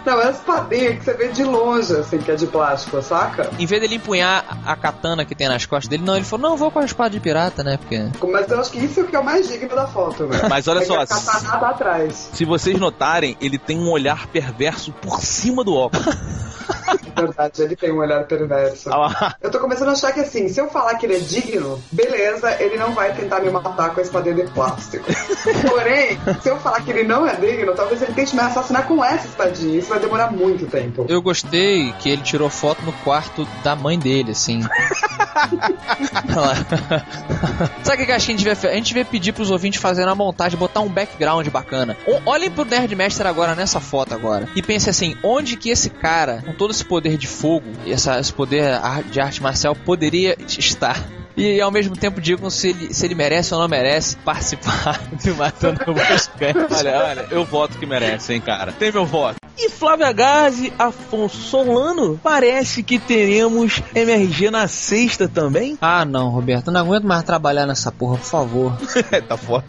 Não, é a espadinha que você vê de longe, assim, que é de plástico, saca? Em vez dele empunhar a katana que tem nas costas dele, não, ele falou, não, vou com a espada de pirata, né? Porque... Mas eu acho que isso é o que é o mais digno da foto, né? Mas olha só, a atrás. se vocês notarem, ele tem um olhar perverso por cima do óculos. <laughs> Verdade, ele tem um olhar perverso. Ah, eu tô começando a achar que assim, se eu falar que ele é digno, beleza, ele não vai tentar me matar com a espadinha de plástico. <laughs> Porém, se eu falar que ele não é digno, talvez ele tente me assassinar com essa espadinha. Isso vai demorar muito tempo. Eu gostei que ele tirou foto no quarto da mãe dele, assim. <laughs> Sabe o que a gente devia fazer? A gente devia pedir pros ouvintes fazerem a montagem, botar um background bacana. O, olhem pro Nerdmaster agora nessa foto agora. E pense assim, onde que esse cara, com todo esse poder de fogo, essa, esse poder de arte marcial, poderia estar? E ao mesmo tempo digam se ele, se ele merece ou não merece participar do Matando Robôs Olha, olha, eu voto que merece, hein, cara. Tem meu voto. E Flávia Gazi, Afonso Solano, parece que teremos MRG na sexta também? <laughs> Ah, não, Roberto, não aguento mais trabalhar nessa porra, por favor. <laughs> tá foda.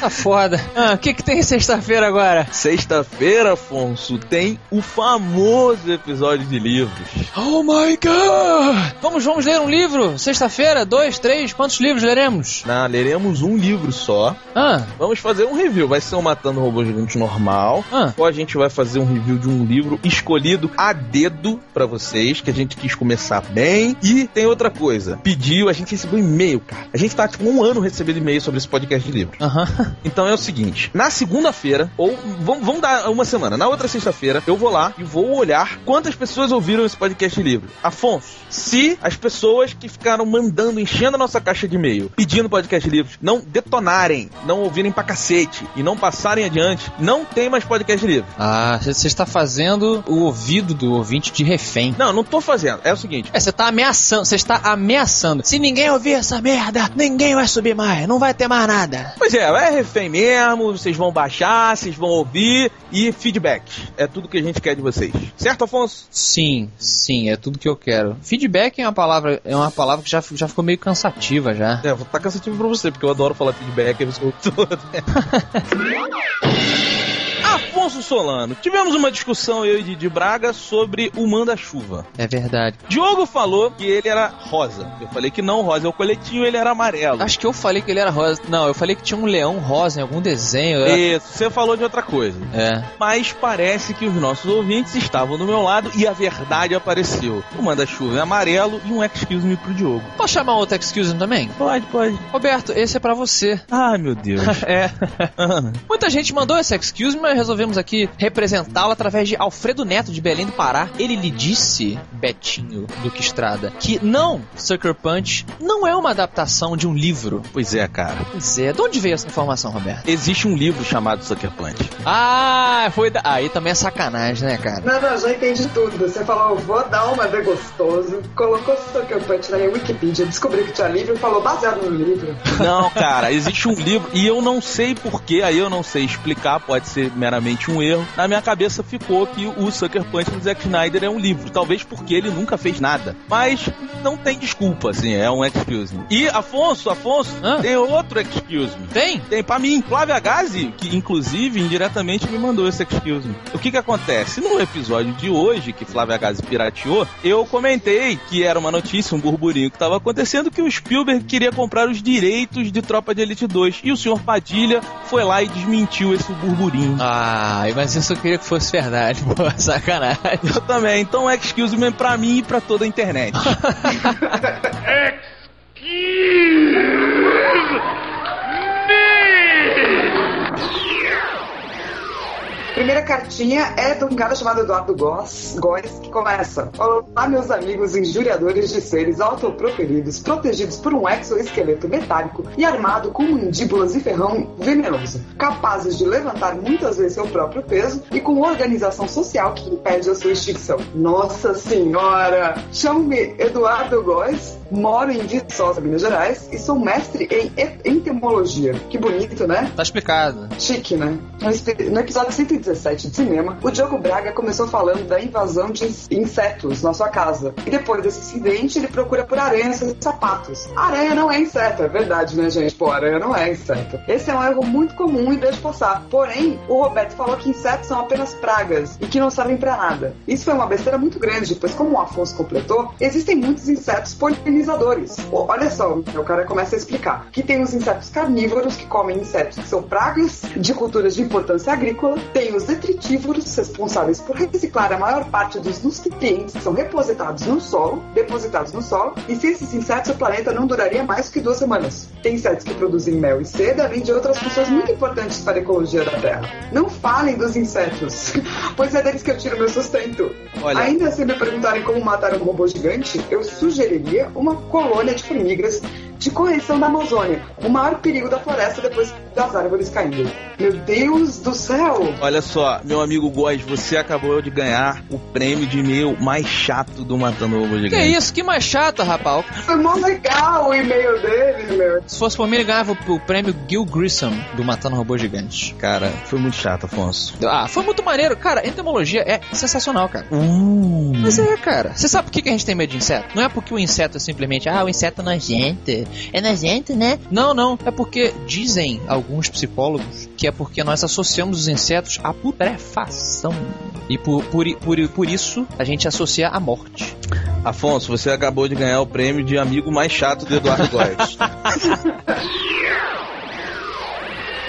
Tá foda. Ah, o que que tem sexta-feira agora? Sexta-feira, Afonso, tem o famoso episódio de livros. Oh my god! Vamos, vamos ler um livro? Sexta-feira, dois, três, quantos livros leremos? Não, leremos um livro só. Ah. Vamos fazer um review. Vai ser um Matando Robô Gigante normal. Ah. Ou a gente vai fazer um review de um livro escolhido a dedo para vocês, que a gente quis começar bem. E tem outra coisa. Pediu, a gente recebeu e-mail, cara. A gente tá tipo um ano recebendo e-mail sobre esse podcast de livro. Aham. <laughs> Então é o seguinte: na segunda-feira, ou vamos, vamos dar uma semana, na outra sexta-feira, eu vou lá e vou olhar quantas pessoas ouviram esse podcast de livro. Afonso, se as pessoas que ficaram mandando, enchendo a nossa caixa de e-mail, pedindo podcast de livros, não detonarem, não ouvirem pra cacete e não passarem adiante, não tem mais podcast de livro. Ah, você está fazendo o ouvido do ouvinte de refém. Não, não tô fazendo. É o seguinte. É, você tá ameaçando, você está ameaçando. Se ninguém ouvir essa merda, ninguém vai subir mais, não vai ter mais nada. Pois é, é refém mesmo, vocês vão baixar, vocês vão ouvir e feedback. É tudo que a gente quer de vocês. Certo, Afonso? Sim, sim, é tudo que eu quero. Feedback é uma palavra, é uma palavra que já, já ficou meio cansativa já. É, tá cansativo pra você, porque eu adoro falar feedback, eu escuto <laughs> tudo. <laughs> Afonso Solano, tivemos uma discussão eu e Didi Braga sobre o manda-chuva. É verdade. Diogo falou que ele era rosa. Eu falei que não, rosa é o coletinho, ele era amarelo. Acho que eu falei que ele era rosa. Não, eu falei que tinha um leão rosa em algum desenho. Eu... Isso, você falou de outra coisa. É. Mas parece que os nossos ouvintes estavam do meu lado e a verdade apareceu. O manda-chuva é amarelo e um excuse me pro Diogo. Posso chamar outro excuse me também? Pode, pode. Roberto, esse é para você. Ai, meu Deus. <laughs> é. Muita gente mandou esse excuse me, mas resolvemos aqui representá-lo através de Alfredo Neto de Belém do Pará. Ele lhe disse, Betinho Duque Estrada, que não, Sucker Punch não é uma adaptação de um livro. Pois é, cara. Pois é. De onde veio essa informação, Roberto? Existe um livro chamado Sucker Punch. Ah, foi da... aí também é sacanagem, né, cara? Não, não, já entendi tudo. Você falou, vou dar uma de gostoso, colocou Sucker Punch na Wikipedia, descobriu que tinha livro e falou baseado no livro. Não, cara, existe um livro e eu não sei porquê, aí eu não sei explicar, pode ser meramente provavelmente um erro, na minha cabeça ficou que o Sucker Punch do Zack Snyder é um livro. Talvez porque ele nunca fez nada. Mas não tem desculpa, assim, é um excuse me. E Afonso, Afonso, Ah. tem outro excuse me. Tem? Tem pra mim. Flávia Gazi, que inclusive indiretamente me mandou esse excuse me. O que que acontece? No episódio de hoje, que Flávia Gazi pirateou, eu comentei que era uma notícia, um burburinho que tava acontecendo, que o Spielberg queria comprar os direitos de Tropa de Elite 2. E o senhor Padilha foi lá e desmentiu esse burburinho. Ah, mas isso eu queria que fosse verdade, <laughs> pô, sacanagem. Eu também. Então, excuse me pra mim e pra toda a internet. <laughs> Primeira cartinha é de um cara chamado Eduardo Góes, Góes, que começa: Olá, meus amigos injuriadores de seres autoproferidos, protegidos por um exoesqueleto metálico e armado com mandíbulas e ferrão venenoso, capazes de levantar muitas vezes seu próprio peso e com organização social que impede a sua extinção. Nossa Senhora! Chamo-me Eduardo Góes, moro em Viçosa, Minas Gerais, e sou mestre em entomologia. Que bonito, né? Tá explicado. Chique, né? No episódio 117 de cinema, o Diogo Braga começou falando da invasão de ins- insetos na sua casa. E depois desse incidente, ele procura por aranhas e sapatos. Aranha não é inseto, é verdade, né, gente? Pô, aranha não é inseto. Esse é um erro muito comum e deixa passar. Porém, o Roberto falou que insetos são apenas pragas e que não servem pra nada. Isso foi uma besteira muito grande, pois como o Afonso completou, existem muitos insetos polinizadores. Pô, olha só, o cara começa a explicar que tem os insetos carnívoros que comem insetos que são pragas de culturas de importância agrícola, tem os detritívoros responsáveis por reciclar a maior parte dos nutrientes que são depositados no solo, depositados no solo, e sem esses insetos o planeta não duraria mais que duas semanas. Tem insetos que produzem mel e seda, além de outras funções muito importantes para a ecologia da Terra. Não falem dos insetos, <laughs> pois é deles que eu tiro meu sustento. Olha. Ainda se me perguntarem como matar um robô gigante, eu sugeriria uma colônia de formigas de correção da Amazônia, o maior perigo da floresta depois das árvores caindo. Meu Deus do céu! Olha só, meu amigo Góes, você acabou de ganhar o prêmio de e-mail mais chato do Matando Robô Gigante. Que isso, que mais chato, rapaz. Foi mó legal o e-mail dele, meu. Se fosse por mim, ele ganhava o, prêmio Gil Grissom do Matando Robô Gigante. Cara, foi muito chato, Afonso. Ah, foi muito maneiro. Cara, entomologia é sensacional, cara. Uh. Mas é, cara. Você sabe por que a gente tem medo de inseto? Não é porque o inseto é simplesmente, ah, o inseto é nojento. É nojento, né? Não, não. É porque dizem alguns psicólogos que é porque nós associamos os insetos à putrefação. E por, por, por, por isso a gente associa a morte. Afonso, você acabou de ganhar o prêmio de amigo mais chato do Eduardo Góes. <laughs>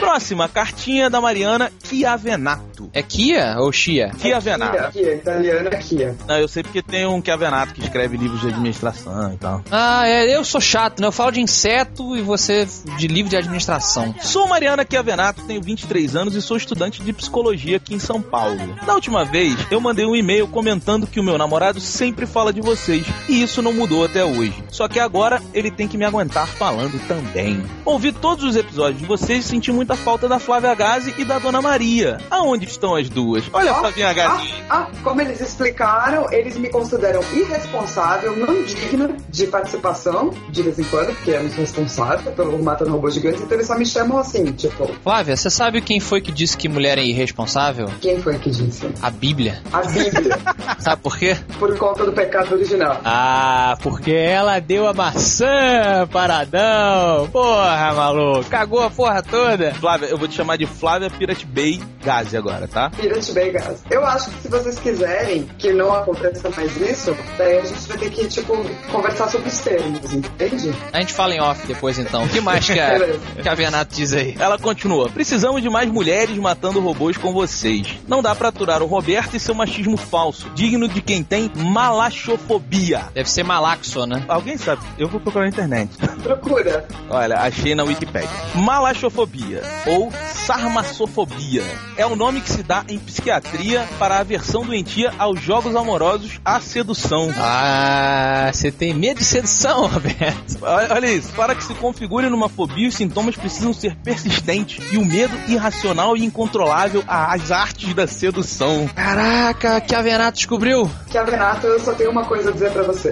Próxima, cartinha da Mariana Chiavenato. É Kia ou Chia? Chiavenato. Kia, italiana é Kia. Não, eu sei porque tem um Chiavenato que escreve livros de administração e tal. Ah, é, eu sou chato, né? Eu falo de inseto e você de livro de administração. Sou Mariana Chiavenato, tenho 23 anos e sou estudante de psicologia aqui em São Paulo. Na última vez, eu mandei um e-mail comentando que o meu namorado sempre fala de vocês e isso não mudou até hoje. Só que agora ele tem que me aguentar falando também. Ouvi todos os episódios de vocês e senti muita falta da Flávia Gazi e da Dona Maria. Aonde estão as duas? Olha a Flavinha Gazi. Ah, como eles explicaram, eles me consideram irresponsável, não digno de participação, de vez em quando, porque é responsável pelo Matando Robô Gigante, então eles só me chamam assim, tipo, Flávia, você sabe quem foi que disse que mulher é irresponsável? quem foi que disse? A Bíblia. A Bíblia, <laughs> Sabe por quê? por conta do pecado original. Ah, porque ela deu a maçã, paradão. Porra, maluco. Cagou a porra toda. Flávia, eu vou te chamar de Flávia Pirate Bay Gazi agora, tá? Pirate Bay Gas. Eu acho que se vocês quiserem que não aconteça mais isso, daí a gente vai ter que, tipo, conversar sobre os termos, entende? A gente fala em off depois então. O que mais que a, <laughs> que a Venato diz aí? Ela continua: Precisamos de mais mulheres matando robôs com vocês. Não dá pra aturar o Roberto e seu machismo falso, digno de quem tem malachofobia. Deve ser malaxo, né? Alguém sabe? Eu vou procurar na internet. Procura. Olha, achei na Wikipedia. Malachofobia ou sarmassofobia é o nome que se dá em psiquiatria para a aversão doentia aos jogos amorosos à sedução. Ah, você tem medo de sedução, <laughs> Roberto. Olha olha isso, para que se configure numa fobia, os sintomas precisam ser persistentes e o medo irracional e incontrolável às artes da sedução. Caraca, que a Venato descobriu. Que a Renato, eu só tenho uma coisa a dizer pra você.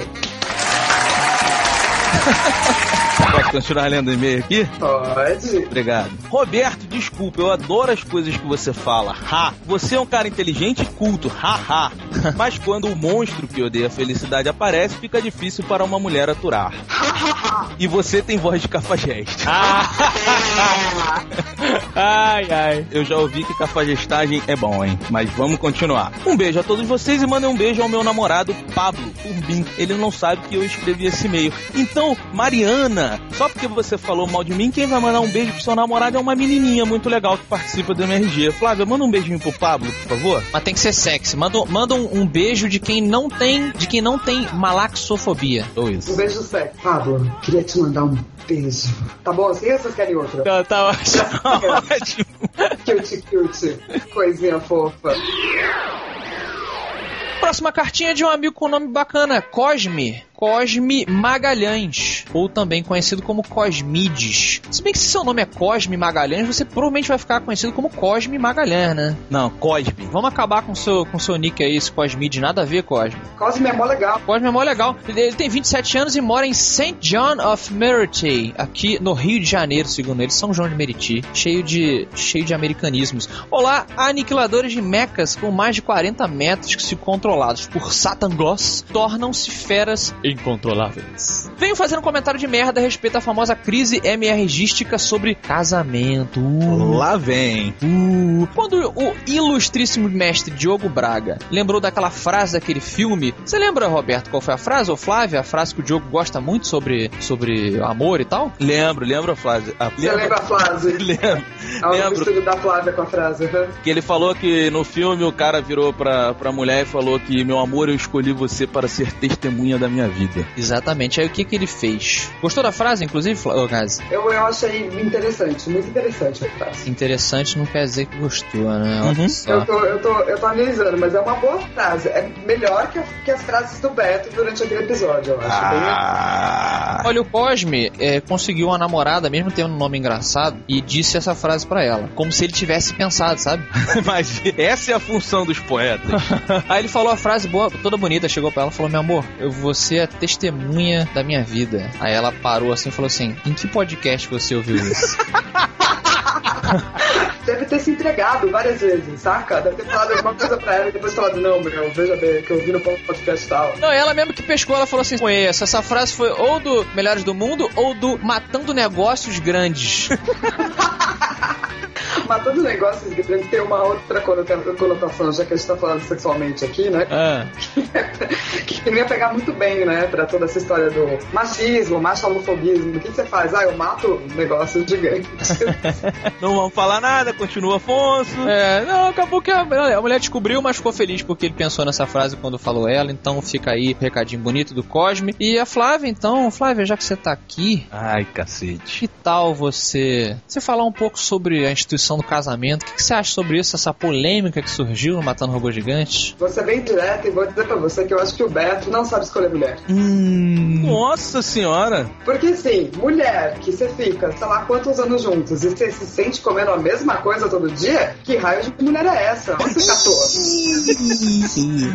<laughs> Posso continuar lendo o e-mail aqui? Pode. Obrigado. Roberto, desculpa, eu adoro as coisas que você fala. Ha! Você é um cara inteligente e culto. Ha, ha. <laughs> Mas quando o monstro que odeia a felicidade aparece, fica difícil para uma mulher aturar. <laughs> E você tem voz de cafajeste. <laughs> ai, ai. Eu já ouvi que cafajestagem é bom, hein? Mas vamos continuar. Um beijo a todos vocês e mandem um beijo ao meu namorado Pablo Urbim. Ele não sabe que eu escrevi esse e-mail. Então, Mariana, <laughs> só porque você falou mal de mim, quem vai mandar um beijo pro seu namorado é uma menininha muito legal que participa do MRG. Flávia, manda um beijinho pro Pablo, por favor. Mas tem que ser sexy. Manda, manda um, um beijo de quem não tem, de quem não tem malaxofobia. Ou Um beijo sério. Pablo, queria te mandar um beijo. Tá bom assim ou vocês querem outro? Tá, tá <laughs> ótimo. Cute, cute. Coisinha fofa. Próxima cartinha de um amigo com nome bacana, Cosme. Cosme Magalhães, ou também conhecido como Cosmides. Se bem que se seu nome é Cosme Magalhães, você provavelmente vai ficar conhecido como Cosme Magalhães, né? Não, Cosme. Vamos acabar com seu, com seu nick aí, esse Cosmides. Nada a ver, Cosme. Cosme é mó legal. Cosme é mó legal. Ele ele tem 27 anos e mora em St. John of Merity, aqui no Rio de Janeiro, segundo ele, São João de Meriti, cheio de, cheio de americanismos. Olá, aniquiladores de mechas com mais de 40 metros que, se controlados por Satan Gloss, tornam-se feras incontroláveis. Venho fazer um comentário de merda a respeito da famosa crise MRGística sobre casamento. Lá vem. Uh, quando o ilustríssimo mestre Diogo Braga lembrou daquela frase daquele filme, você lembra, Roberto, qual foi a frase, ou Flávia? A frase que o Diogo gosta muito sobre, sobre amor e tal? Lembro, lembro a frase. A, Você lembra a frase? <laughs> Lembro. É o Lembro. da Flávia com a frase. uhum. Que ele falou que no filme o cara virou pra, pra mulher e falou que, meu amor, eu escolhi você para ser testemunha da minha vida. Exatamente. Aí o que, que ele fez? Gostou da frase, inclusive, ô, Gazi? Eu, eu achei interessante, muito interessante a frase. Interessante não quer dizer que gostou, né? Uhum. Eu tô, eu, tô, eu tô analisando, mas é uma boa frase. É melhor que, a- que as frases do Beto durante aquele episódio, eu acho. Ah. Olha, o Cosme é, conseguiu uma namorada, mesmo tendo um nome engraçado, e disse essa frase pra ela. Como se ele tivesse pensado, sabe? <laughs> Mas essa é a função dos poetas. <laughs> Aí ele falou a frase boa, toda bonita, chegou pra ela e falou: Meu amor, eu, você é testemunha da minha vida. Aí ela parou assim e falou assim: Em que podcast você ouviu isso? <laughs> Deve ter se entregado várias vezes, saca? Deve ter falado alguma coisa pra ela e depois falado, não, meu, veja bem, que eu vi no podcast tal. Não, ela mesmo que pescou, ela falou assim: Conheço, essa frase foi ou do Melhores do Mundo ou do Matando Negócios Grandes. <laughs> Matando negócios grandes tem uma outra conota- conotação, já que a gente tá falando sexualmente aqui, né? Ah. <laughs> que não ia pegar muito bem, né, pra toda essa história do machismo, machalofobismo. O que, que você faz? Ah, eu mato negócios gigantes. <laughs> Não vamos falar nada, continua Afonso. É, não, acabou que a, a mulher descobriu, mas ficou feliz porque ele pensou nessa frase quando falou ela. Então fica aí o recadinho bonito do Cosme. E a Flávia, então, Flávia, já que você tá aqui, Ai, cacete. que tal você você falar um pouco sobre a instituição do casamento? O que, que você acha sobre isso, essa polêmica que surgiu no Matando Robô Gigantes? Vou ser bem direto e vou dizer pra você que eu acho que o Beto não sabe escolher mulher. Hum. Nossa senhora. Porque assim, mulher que você fica, sei lá quantos anos juntos e você se sente comendo a mesma coisa todo dia, que raio de mulher é essa? Onde você catou?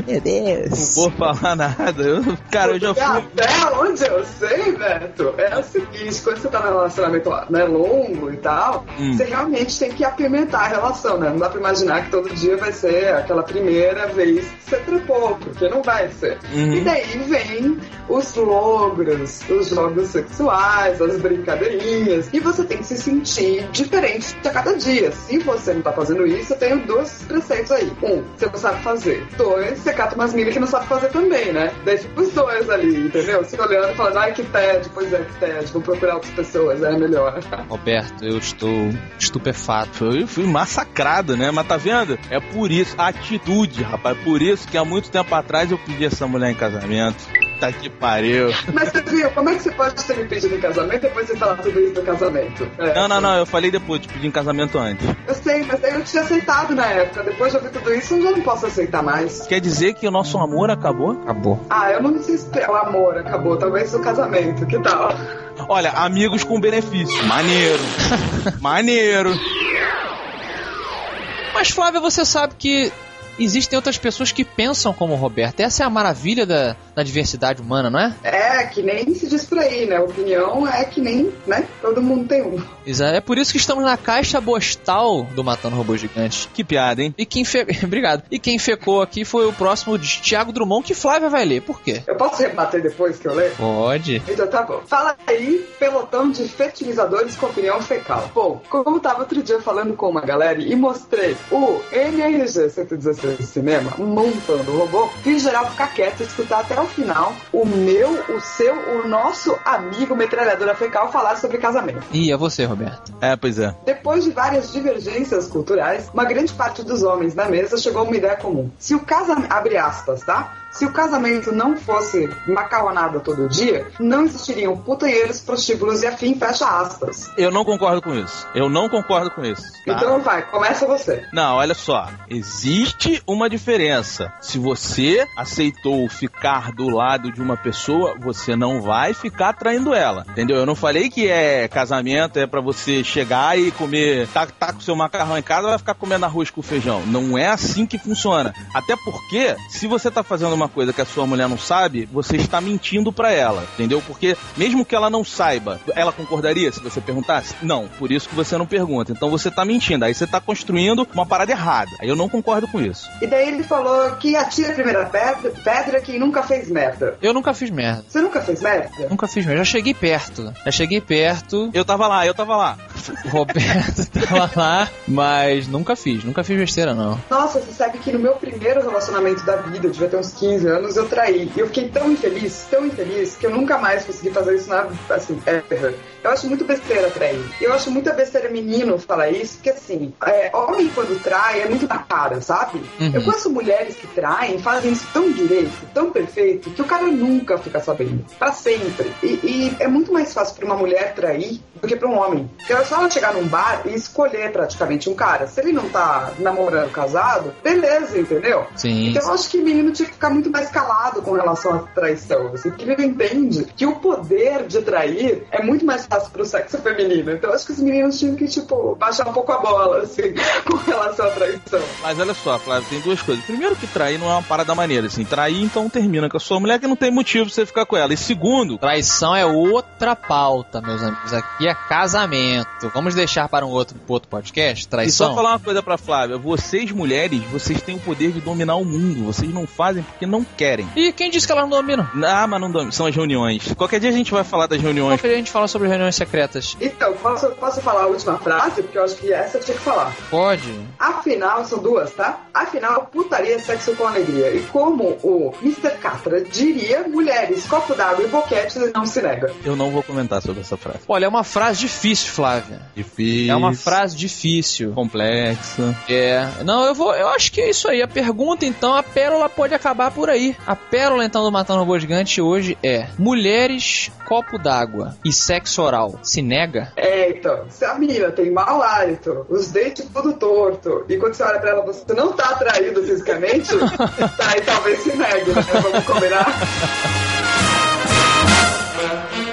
Meu Deus. Não vou falar nada. Eu- cara, eu já fui. Até onde eu sei, Beto, é o seguinte, quando você tá num relacionamento né, longo e tal, Hum. você realmente tem que apimentar a relação, né? Não dá pra imaginar que todo dia vai ser aquela primeira vez que você trepou, porque não vai ser. Uhum. E daí vem os logros, os jogos sexuais, as brincadeirinhas, e você tem que se sentir diferente a cada dia. Se você não tá fazendo isso, eu tenho dois preceitos aí. Um, você não sabe fazer. Dois, você cata umas minas que não sabe fazer também, né? Daí fica os dois ali, entendeu? Se olhando e falando, ai que tédio, pois é, que tédio, vou procurar outras pessoas, é melhor. Roberto, eu estou estupefato. Eu fui massacrado, né? Mas tá vendo? É por isso, atitude, rapaz. Por isso que há muito tempo atrás eu pedi essa mulher em casamento. Tá que pariu. Mas você viu, como é que você pode ter me pedido em casamento e depois você falar tudo isso do casamento? É. Não, não, não, eu falei depois, te pedi em casamento antes. Eu sei, mas daí eu tinha aceitado na época. Depois de ouvir tudo isso, eu já não posso aceitar mais. Quer dizer que o nosso amor acabou? Acabou. Ah, eu não sei se o amor acabou, talvez o casamento, que tal? Olha, amigos com benefício. Maneiro. <laughs> Maneiro. Mas Flávia, você sabe que existem outras pessoas que pensam como o Roberto. Essa é a maravilha da, da diversidade humana, não é? É, que nem se diz por aí, né? Opinião é que nem, né? Todo mundo tem um. Exato. É por isso que estamos na caixa postal do Matando Robô Gigante. Que piada, hein? E quem fe... <laughs> Obrigado. E quem fecou aqui foi o próximo de Thiago Drummond, que Flávia vai ler. Por quê? Eu posso rebater depois que eu ler? Pode. Então tá bom. Fala aí, pelotão de fertilizadores com opinião fecal. Bom, como eu tava outro dia falando com uma galera e mostrei o NRG 116 do cinema montando o robô, fiz geral ficar quieto e escutar até o final o meu, o seu, o nosso amigo metralhadora fecal falar sobre casamento. E é você, Roberto. É, pois é. Depois de várias divergências culturais, uma grande parte dos homens na mesa chegou a uma ideia comum. Se o casamento, abre aspas, tá? Se o casamento não fosse macarronada todo dia, não existiriam putanheiros, prostíbulos e afim, fecha aspas. Eu não concordo com isso. Eu não concordo com isso. tá? Então vai, começa você. Não, olha só. Existe uma diferença. Se você aceitou ficar do lado de uma pessoa, você não vai ficar traindo ela. Entendeu? Eu não falei que é casamento, é pra você chegar e comer, tá, tá com seu macarrão em casa, vai ficar comendo arroz com feijão. Não é assim que funciona. Até porque, se você tá fazendo uma coisa que a sua mulher não sabe, você está mentindo pra ela, entendeu? Porque mesmo que ela não saiba, ela concordaria se você perguntasse? Não, por isso que você não pergunta. Então você tá mentindo, aí você tá construindo uma parada errada. Aí eu não concordo com isso. E daí ele falou que atira a primeira pedra, pedra quem nunca fez merda. Eu nunca fiz merda. Você nunca fez merda? Nunca fiz merda. Já cheguei perto. Já cheguei perto. Eu tava lá, eu tava lá. O Roberto <laughs> tava lá, mas nunca fiz. Nunca fiz besteira, não. Nossa, você sabe que no meu primeiro relacionamento da vida, eu devia ter uns 15 anos, eu traí. E eu fiquei tão infeliz, tão infeliz, que eu nunca mais consegui fazer isso na, assim, ever. Eu acho muito besteira trair. Eu acho muita besteira menino falar isso, porque assim, é, homem quando trai é muito na cara, sabe? Uhum. Eu conheço mulheres que traem, fazem isso tão direito, tão perfeito, que o cara nunca fica sabendo. Pra sempre. E, e é muito mais fácil pra uma mulher trair do que pra um homem. Porque é só ela chegar num bar e escolher praticamente um cara. Se ele não tá namorando, casado, beleza, entendeu? Sim. Então eu acho que menino tinha que ficar muito mais calado com relação à traição. Assim, porque ele entende que o poder de trair é muito mais fácil pro sexo feminino. Então eu acho que os meninos tinham que, tipo, baixar um pouco a bola, assim, <laughs> com relação à traição. Mas olha só, Flávio, tem duas coisas. Primeiro que trair não é uma parada maneira, assim. Trair, então termina com a sua mulher que não tem motivo pra você ficar com ela. E segundo... Traição é outra pauta, meus amigos. Aqui é casamento. Vamos deixar para um outro, outro podcast? E Traição? só falar uma coisa pra Flávia. Vocês, mulheres, vocês têm o poder de dominar o mundo. Vocês não fazem porque não querem. E quem disse que ela não domina? Ah, mas não dominam. São as reuniões. Qualquer dia a gente vai falar das reuniões. Qualquer dia a gente fala sobre reuniões secretas. Então, posso, posso falar a última frase? Porque eu acho que essa eu tinha que falar. Pode. Afinal, são duas, tá? Afinal, putaria é sexo com alegria. E como o Mr. Catra diria, mulheres, copo d'água e boquete não se nega. Eu não vou comentar sobre essa frase. Olha, é uma frase difícil, Flávia. Difícil. É uma frase difícil. complexa. É. Não, eu vou. Eu acho que é isso aí. A pergunta, então, a pérola pode acabar por por aí. A pérola então do Matando Robô Gigante hoje é mulheres, copo d'água e sexo oral. Se nega? É, então. Se a menina tem mau hálito, os dentes tudo torto, e quando você olha pra ela, você não tá atraído fisicamente, <laughs> tá, e talvez se negue, né? Vamos combinar? <laughs>